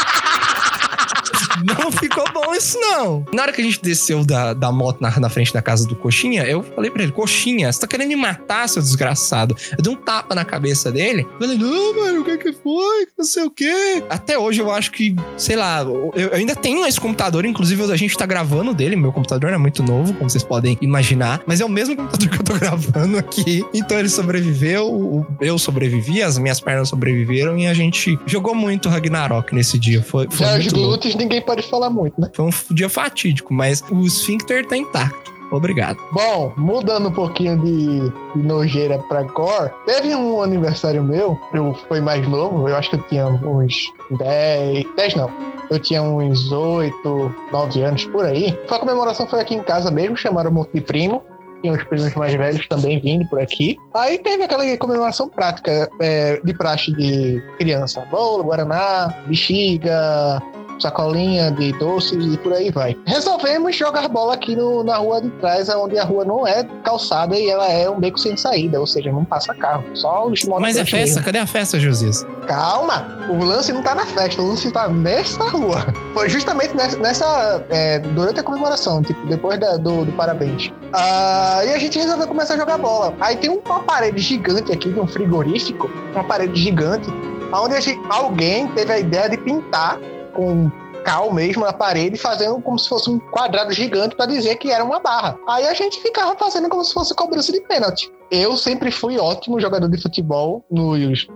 Não ficou bom isso, não. Na hora que a gente desceu da, da moto na, na frente da casa do Coxinha, eu falei pra ele, Coxinha, você tá querendo me matar, seu desgraçado? Eu dei um tapa na cabeça dele. Eu falei, não, mano, o que que foi? Não sei o quê. Até hoje eu acho que, sei lá, eu, eu ainda tenho esse computador, inclusive a gente tá gravando dele. Meu computador não é muito novo, como vocês podem imaginar, mas é o mesmo computador que eu tô gravando aqui. Então ele sobreviveu, eu sobrevivi, as minhas pernas sobreviveram e a gente jogou muito Ragnarok nesse dia. Foi, foi louco. glúteos ninguém pode pode falar muito, né? Foi um dia fatídico, mas o esfíncter tá intacto. Obrigado. Bom, mudando um pouquinho de, de nojeira pra gore, teve um aniversário meu, eu fui mais novo, eu acho que eu tinha uns 10, 10 não, eu tinha uns 8, 9 anos por aí. A comemoração foi aqui em casa mesmo, chamaram um monte de primo. Tinha os primos mais velhos também vindo por aqui. Aí teve aquela comemoração prática é, de praxe de criança. Bolo, Guaraná, bexiga, sacolinha de doces e por aí vai. Resolvemos jogar bola aqui no, na rua de trás, onde a rua não é calçada e ela é um beco sem saída, ou seja, não passa carro, só os Mas é festa, cadê a festa, Josias? Calma, o lance não tá na festa, o lance tá nessa rua. Foi justamente nessa, nessa é, durante a comemoração, tipo, depois da, do, do, parabéns. Ah, e a gente resolveu começar a jogar bola. Aí tem uma parede gigante aqui, de um frigorífico, uma parede gigante, onde gente, alguém teve a ideia de pintar com cal mesmo na parede, fazendo como se fosse um quadrado gigante para dizer que era uma barra. Aí a gente ficava fazendo como se fosse cobrança de pênalti. Eu sempre fui ótimo jogador de futebol nos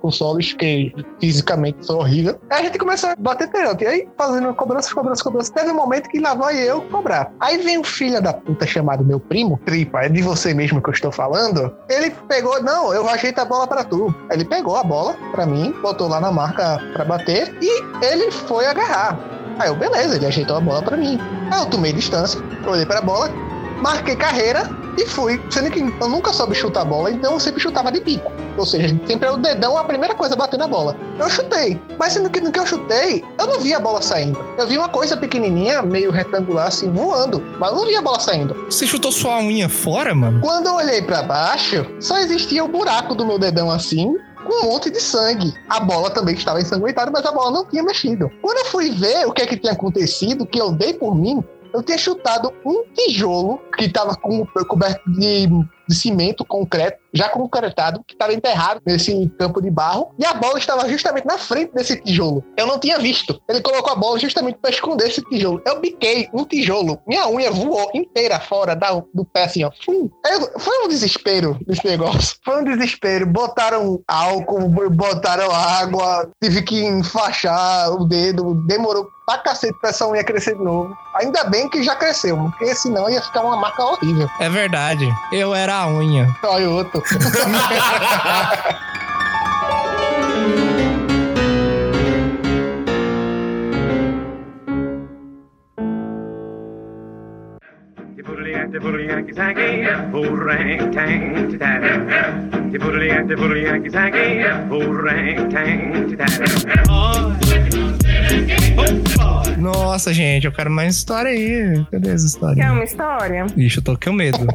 consoles, que fisicamente sou horrível. Aí a gente começou a bater pênalti. Aí fazendo cobrança, cobrança, cobrança. Teve um momento que lá vai eu cobrar. Aí vem um filho da puta chamado meu primo, Tripa, é de você mesmo que eu estou falando. Ele pegou, não, eu ajeito a bola para tu. Ele pegou a bola para mim, botou lá na marca para bater e ele foi agarrar. Aí eu, beleza, ele ajeitou a bola para mim. Aí eu tomei distância, olhei para a bola, marquei carreira e fui. Sendo que eu nunca soube chutar a bola, então eu sempre chutava de bico. Ou seja, sempre é o dedão a primeira coisa a bater na bola. Eu chutei. Mas sendo que no que eu chutei, eu não vi a bola saindo. Eu vi uma coisa pequenininha, meio retangular, assim, voando. Mas eu não vi a bola saindo. Você chutou sua unha fora, mano? Quando eu olhei para baixo, só existia o buraco do meu dedão assim, com um monte de sangue. A bola também estava ensanguentada, mas a bola não tinha mexido. Quando eu fui ver o que é que tinha acontecido, que eu dei por mim, eu tinha chutado um tijolo que estava coberto de, de, cimento, concreto, já concretado, que estava enterrado nesse campo de barro, e a bola estava justamente na frente desse tijolo. Eu não tinha visto. Ele colocou a bola justamente para esconder esse tijolo. Eu biquei um tijolo, minha unha voou inteira fora da, do pé, assim, ó. Eu, foi um desespero esse negócio. Foi um desespero. Botaram álcool, botaram água, tive que enfaixar o dedo, demorou pra cacete pra essa unha crescer de novo. Ainda bem que já cresceu, porque senão ia ficar uma marca horrível. É verdade. Eu era a unha. Olha o outro. Nossa, gente, eu quero mais história aí. Cadê essa história? Quer uma história? Ixi, eu tô com medo.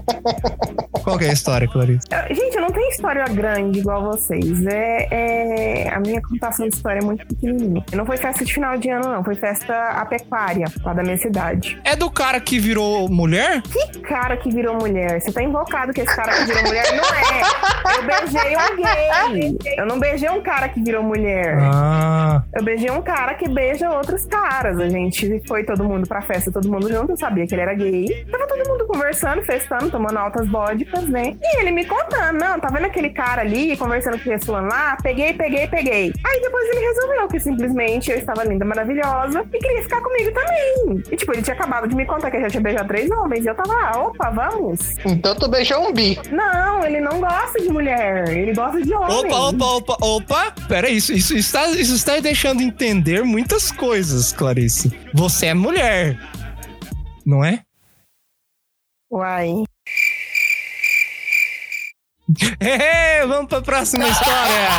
Qual que é a história, Clarice? Gente, eu não tenho história grande igual vocês. É, é, A minha contação de história é muito pequenininha. Não foi festa de final de ano, não. Foi festa apecuária, lá da minha cidade. É do cara que virou mulher? Que cara que virou mulher? Você tá invocado que esse cara que virou mulher? Não é. Eu beijei um gay. Eu não beijei um cara que virou mulher. Ah. Eu beijei um cara que beija outros caras. A gente foi todo mundo pra festa, todo mundo junto. Eu sabia que ele era gay. Tava todo mundo conversando, festando, tomando altas vodkas, né? E ele me contando, não, tá vendo aquele cara ali conversando com esse fulano lá? Peguei, peguei, peguei. Aí depois ele resolveu que simplesmente eu estava linda, maravilhosa e queria ficar comigo também. E tipo, ele tinha acabado de me contar que eu já tinha beijado três homens. E eu tava, ah, opa, vamos. Então tu beijou um bi. Não, ele não gosta de mulher. Ele gosta de homem. Opa, opa, opa, opa. Pera isso, isso, está, isso está deixando entender muitas coisas, Clarice. Você é mulher. Não é? Uai. Hey, vamos pra próxima história!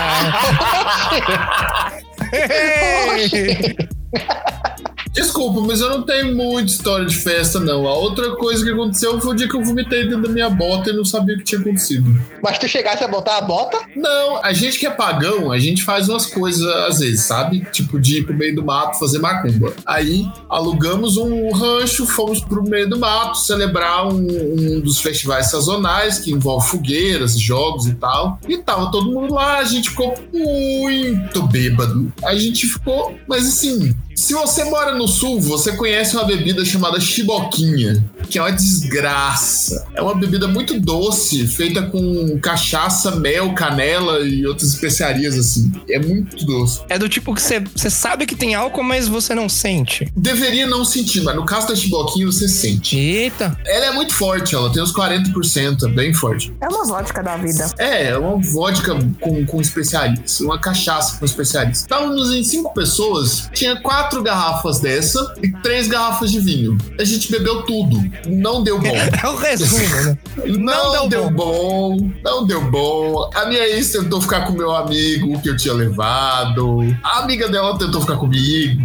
Hey! Desculpa, mas eu não tenho muita história de festa, não. A outra coisa que aconteceu foi o dia que eu vomitei dentro da minha bota e não sabia o que tinha acontecido. Mas tu chegasse a botar a bota? Não, a gente que é pagão, a gente faz umas coisas às vezes, sabe? Tipo de ir pro meio do mato fazer macumba. Aí alugamos um rancho, fomos pro meio do mato celebrar um, um dos festivais sazonais que envolve fogueiras, jogos e tal. E tava todo mundo lá, a gente ficou muito bêbado. A gente ficou, mas assim, se você mora no sul, você conhece uma bebida chamada chiboquinha. Que é uma desgraça. É uma bebida muito doce, feita com cachaça, mel, canela e outras especiarias assim. É muito doce. É do tipo que você sabe que tem álcool, mas você não sente. Deveria não sentir, mas no caso da Chiboquinho você sente. Eita. Ela é muito forte, ela tem uns 40%, é bem forte. É uma vodka da vida. É, é uma vodka com, com especiarias, uma cachaça com especiarias. Estávamos em cinco pessoas, tinha quatro garrafas dessa e três garrafas de vinho. A gente bebeu tudo. Não deu bom. É o resumo, né? Não, deu deu, bom. Não deu bom. A minha ex tentou ficar com meu amigo que eu tinha levado. A amiga dela tentou ficar comigo.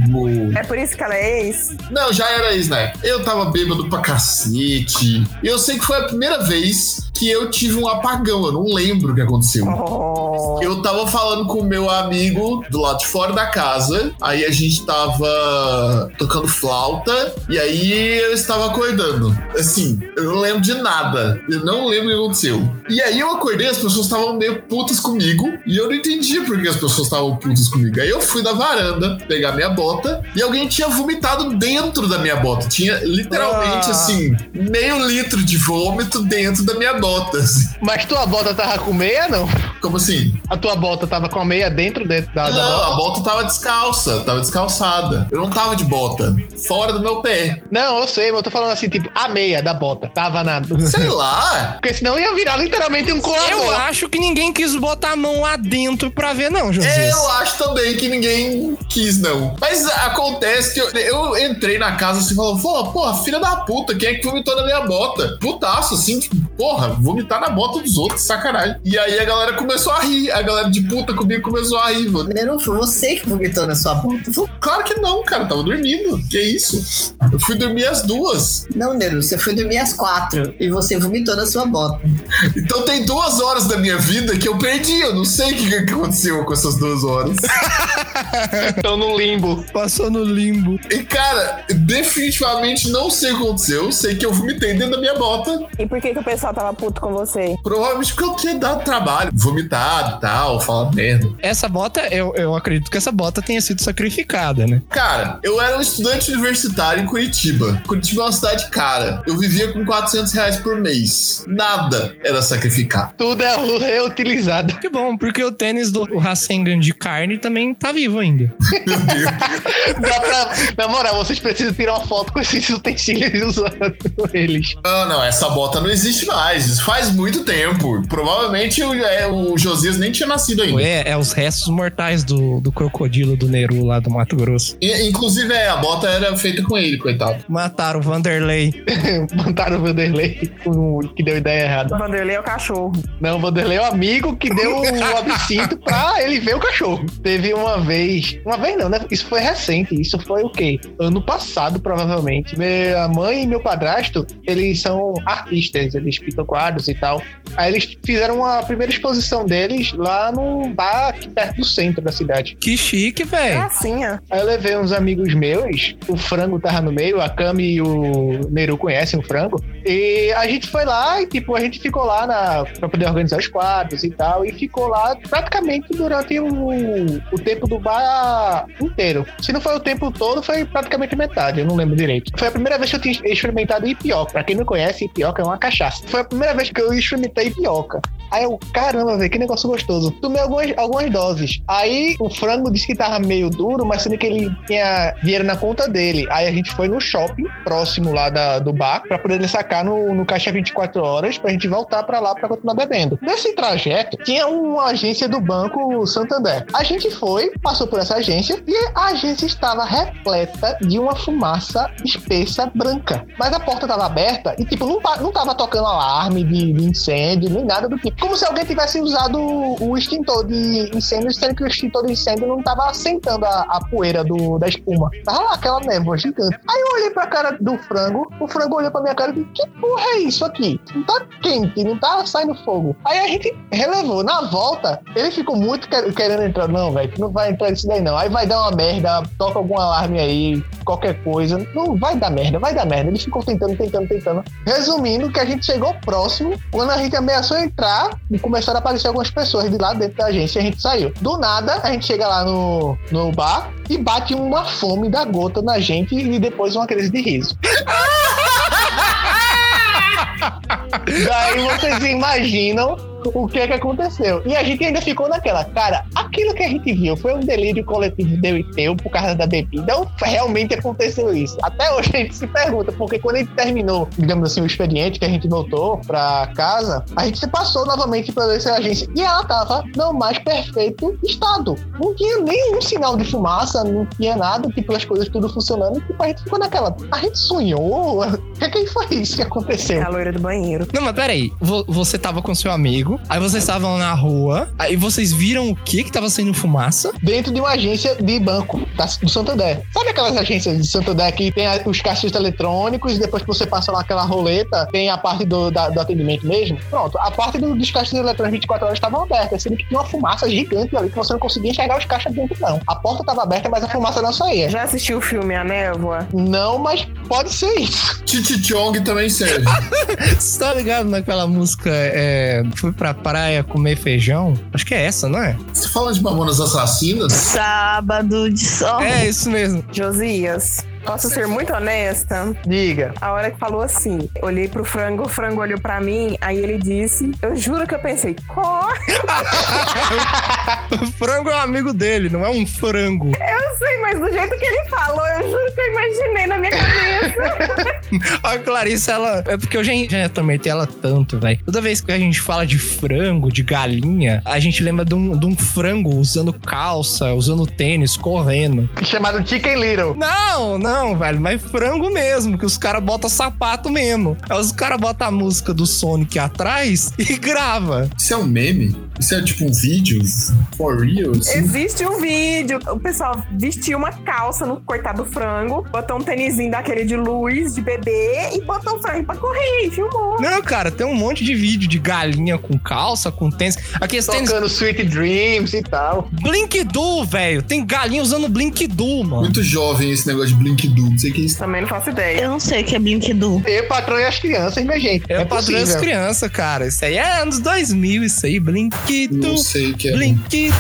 É por isso que ela é ex. Não, já era ex, né? Eu tava bêbado pra cacete. E eu sei que foi a primeira vez que eu tive um apagão. Eu não lembro o que aconteceu. Oh. Eu tava falando com o meu amigo do lado de fora da casa. Aí a gente tava tocando flauta. E aí eu estava acordando. Assim, eu não lembro de nada. Eu não lembro o que aconteceu. E aí eu acordei, as pessoas estavam meio putas comigo. E eu não entendia por que as pessoas estavam putas comigo. Aí eu fui na varanda pegar minha bota. E alguém tinha vomitado dentro da minha bota. Tinha literalmente, Ah. assim, meio litro de vômito dentro da minha bota. assim. Mas tua bota tava com meia, não? Como assim? A tua bota tava com a meia dentro, dentro da, da Não, bota? a bota tava descalça, tava descalçada. Eu não tava de bota, fora do meu pé. Não, eu sei, mas eu tô falando assim, tipo, a meia da bota tava na. Sei lá. Porque senão ia virar literalmente um colador. Eu acho que ninguém quis botar a mão lá dentro pra ver, não, José. Eu acho também que ninguém quis, não. Mas acontece que eu, eu entrei na casa assim e falou: pô, porra, filha da puta, quem é que vomitou na minha bota? Putaço, assim, tipo, porra, vomitar na bota dos outros, sacanagem. E aí a galera começou a rir, a galera de puta comigo começou a rir, mano. Não foi você que vomitou na sua bota. Foi- Claro que não, cara, eu tava dormindo. Que isso? Eu fui dormir às duas. Não, Nero, você foi dormir às quatro e você vomitou na sua bota. Então tem duas horas da minha vida que eu perdi. Eu não sei o que, que aconteceu com essas duas horas. Tô no limbo. Passou no limbo. E, cara, definitivamente não sei o que aconteceu. Sei que eu vomitei dentro da minha bota. E por que, que o pessoal tava puto com você? Provavelmente porque eu tinha dado trabalho. Vomitado e tal, falar merda. Essa bota, eu, eu acredito que essa bota tenha sido sacrificada, né? Cara, eu era um estudante universitário em Curitiba. Curitiba é uma cidade cara. Eu vivia com 400 reais por mês. Nada era sacrificar. Tudo é reutilizado. Que bom, porque o tênis do Rasengan de carne também tá vivo ainda. Meu Deus. Dá pra. Na moral, vocês precisam tirar uma foto com esses utensílios usando eles. Não, não, essa bota não existe mais. Isso faz muito tempo. Provavelmente o, é, o Josias nem tinha nascido ainda. É, é os restos mortais do, do crocodilo do Neru lá do Mato Grosso. E, inclusive, é, a bota era feita com ele, coitado. Mataram o Vanderlei. Mandaram o Vanderlei que deu ideia O errada. Vanderlei é o cachorro. Não, o Vanderlei é o amigo que deu o absinto pra ele ver o cachorro. Teve uma vez. Uma vez não, né? Isso foi recente. Isso foi o quê? Ano passado, provavelmente. Minha mãe e meu padrasto, eles são artistas, eles pintam quadros e tal. Aí eles fizeram a primeira exposição deles lá no bar aqui perto do centro da cidade. Que chique, É velho. assim, ó. Aí eu levei uns amigos meus, o Frango tava no meio, a Cami e o Neru conhecem o Frango. E a gente foi lá e, tipo, a gente ficou lá na, pra poder organizar os quadros e tal. E ficou lá praticamente durante o, o tempo do bar inteiro. Se não foi o tempo todo, foi praticamente metade, eu não lembro direito. Foi a primeira vez que eu tinha experimentado ipioca. Pra quem não conhece, ipioca é uma cachaça. Foi a primeira vez que eu experimentei ipioca. Aí eu, caramba, velho, que negócio gostoso. Tomei algumas, algumas doses. Aí o frango disse que tava meio duro, mas sendo que ele tinha dinheiro na conta dele. Aí a gente foi no shopping, próximo lá da, do bar, pra poder sacar no, no caixa 24 horas, pra gente voltar pra lá pra continuar bebendo. Nesse trajeto, tinha uma agência do Banco Santander. A gente foi, passou por essa agência, e a agência estava repleta de uma fumaça espessa branca. Mas a porta tava aberta e, tipo, não, não tava tocando alarme de, de incêndio, nem nada do tipo. Como se alguém tivesse usado o, extintor de incêndio, sendo que o extintor de incêndio não tava assentando a, a poeira do, da espuma. Tava lá aquela névoa gigante. Aí eu olhei pra cara do frango, o frango olhou pra minha cara e disse: Que porra é isso aqui? Não tá quente, não tá saindo fogo. Aí a gente relevou. Na volta, ele ficou muito quer- querendo entrar. Não, velho, não vai entrar nisso daí não. Aí vai dar uma merda, toca algum alarme aí, qualquer coisa. Não vai dar merda, vai dar merda. Ele ficou tentando, tentando, tentando. Resumindo, que a gente chegou próximo, quando a gente ameaçou entrar, e começaram a aparecer algumas pessoas de lá dentro da agência, a gente saiu. Do nada, a gente chega lá no, no bar e bate uma fome da gota na gente e depois uma crise de riso. Daí vocês imaginam o que é que aconteceu. E a gente ainda ficou naquela, cara, aquilo que a gente viu foi um delírio coletivo deu e teu por causa da bebida ou realmente aconteceu isso? Até hoje a gente se pergunta, porque quando a gente terminou, digamos assim, o expediente que a gente voltou pra casa, a gente se passou novamente pela essa agência e ela tava no mais perfeito estado. Não tinha nenhum sinal de fumaça, não tinha nada, tipo, as coisas tudo funcionando. Tipo, a gente ficou naquela, a gente sonhou? O que, é que foi isso que aconteceu? É a loira do banheiro. Não, mas peraí. Vo- Você tava com seu amigo, aí vocês estavam na rua, aí vocês viram o que que tava saindo fumaça? dentro de uma agência de banco da- do Santander. Sabe aquelas agências de Santander que tem a- os caixas eletrônicos e depois que você passa lá aquela roleta, tem a parte do, da- do atendimento mesmo? Pronto, a parte do- dos caixas eletrônicos 24 horas estavam abertas, sendo que tinha uma fumaça gigante ali que você não conseguia enxergar os caixas dentro, não. A porta estava aberta, mas a fumaça não saía. Já assistiu o filme A Névoa? Não, mas pode ser isso. Chichichong também serve. Você tá ligado naquela música é, pra praia comer feijão? Acho que é essa, não é? Você fala de Mamonas Assassinas? Sábado de sol. É isso mesmo. Josias, posso ser muito honesta? Diga. A hora que falou assim, olhei pro frango, o frango olhou pra mim, aí ele disse, eu juro que eu pensei, corre, O frango é um amigo dele, não é um frango. eu sei, mas do jeito que ele falou, eu juro que eu imaginei na minha cabeça. A Clarice, ela. É porque eu já, já atormentei ela tanto, velho. Toda vez que a gente fala de frango, de galinha, a gente lembra de um, de um frango usando calça, usando tênis, correndo. Chamado Chicken Little. Não, não, velho, mas frango mesmo, que os caras botam sapato mesmo. Aí os caras botam a música do Sonic atrás e grava. Isso é um meme? Isso é tipo um vídeo? For real? assim? Existe um vídeo, o pessoal vestiu uma calça no coitado do frango, botou um tênisinho daquele de luz, de bebê, e botou o frango pra correr e filmou. Não, cara, tem um monte de vídeo de galinha com calça, com tênis. Tênis Tocando Sweet Dreams e tal. Blink Do, velho. Tem galinha usando Blink Do, mano. Muito jovem esse negócio de Blink Do. Não sei o que é isso. Também não faço ideia. Eu não sei o que é Blinkedu. Eu patrão e as crianças, minha gente. É, padrão das possível. crianças, cara. Isso aí é anos 2000, isso aí. Blink Sei o que é. Blink.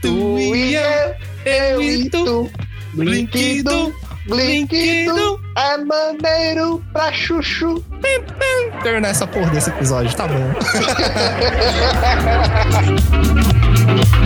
Tu e eu, eu e tu. Blink Do, Blink Do. É maneiro pra chuchu. Terminar essa porra desse episódio, tá bom.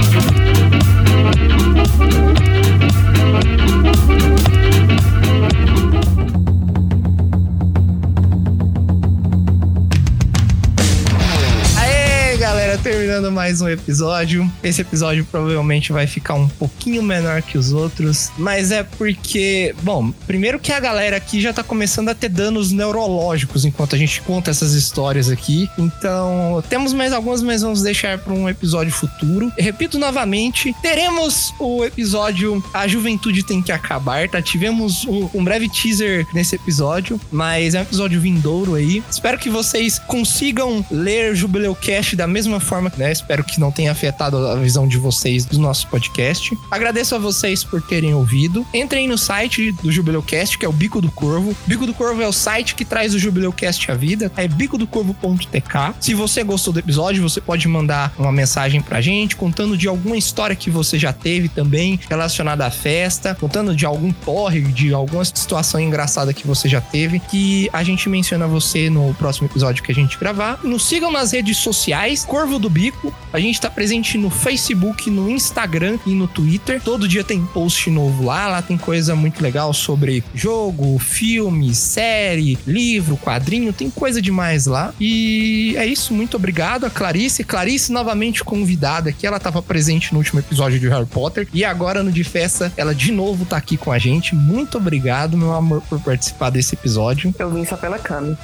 mais um episódio. Esse episódio provavelmente vai ficar um pouquinho menor que os outros, mas é porque, bom, primeiro que a galera aqui já tá começando a ter danos neurológicos enquanto a gente conta essas histórias aqui. Então, temos mais algumas, mas vamos deixar para um episódio futuro. Repito novamente, teremos o episódio A Juventude Tem Que Acabar, tá? Tivemos um, um breve teaser nesse episódio, mas é um episódio vindouro aí. Espero que vocês consigam ler Jubileu Cast da mesma forma, né? Espero que não tenha afetado a visão de vocês do nosso podcast. Agradeço a vocês por terem ouvido. Entrem no site do Jubileu Cast, que é o Bico do Corvo. Bico do Corvo é o site que traz o Jubileu Cast à vida. É bicodocorvo.tk. Se você gostou do episódio, você pode mandar uma mensagem pra gente contando de alguma história que você já teve também relacionada à festa, contando de algum porre, de alguma situação engraçada que você já teve, que a gente menciona você no próximo episódio que a gente gravar. Nos sigam nas redes sociais, Corvo do Bico. A gente tá presente no Facebook, no Instagram e no Twitter. Todo dia tem post novo lá, lá tem coisa muito legal sobre jogo, filme, série, livro, quadrinho, tem coisa demais lá. E é isso, muito obrigado a Clarice. Clarice novamente convidada aqui, ela tava presente no último episódio de Harry Potter e agora no de festa ela de novo tá aqui com a gente. Muito obrigado, meu amor, por participar desse episódio. Eu vim só pela Cami.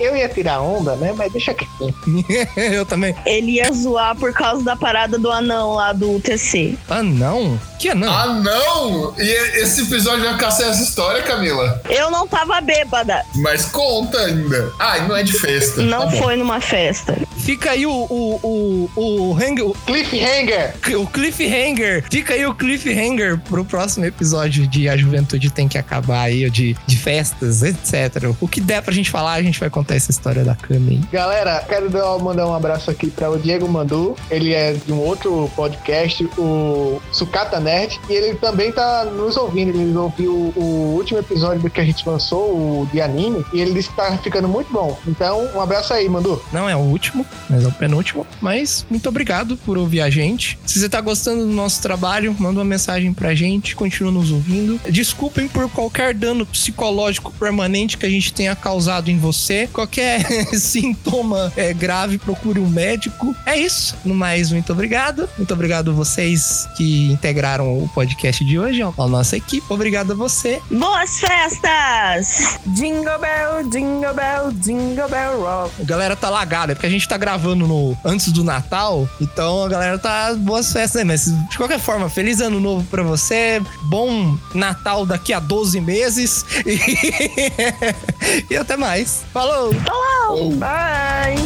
Eu ia tirar onda, né? Mas deixa aqui. Eu também. Ele ia zoar por causa da parada do anão lá do UTC. Ah, não? Que não? Ah, não! E esse episódio vai ficar sem essa história, Camila. Eu não tava bêbada. Mas conta ainda. Ah, e não é de festa. Não Tá bom. foi numa festa. Fica aí o, o, o, o, hang, o, Cliffhanger. o cliffhanger. Fica aí o cliffhanger pro próximo episódio de A Juventude Tem Que Acabar aí, de, de festas, etc. O que der pra gente falar, a gente vai contar essa história da Cami. Galera, quero dar- mandar um abraço aqui para o Diego Mandu. Ele é de um outro podcast, o Sucata Nerd, e ele também tá nos ouvindo. Ele ouviu o último episódio do que a gente lançou, o de anime, e ele disse que tá ficando muito bom. Então, um abraço aí, Mandu. Não é o último, mas é o penúltimo. Mas muito obrigado por ouvir a gente. Se você tá gostando do nosso trabalho, manda uma mensagem pra gente, continua nos ouvindo. Desculpem por qualquer dano psicológico permanente que a gente tenha causado em você. Qualquer sintoma é, grave, procure um médico. É isso. No mais, muito obrigado. Muito obrigado vocês que integraram o podcast de hoje, a nossa equipe. Obrigado a você. Boas festas! Jingle Bell, Jingle Bell, Jingle Bell Rock. A galera tá lagada, é porque a gente tá gravando no antes do Natal, então a galera tá boas festas aí, mas de qualquer forma, feliz ano novo pra você, bom Natal daqui a 12 meses e, e até mais. Falou! Ou- Bye!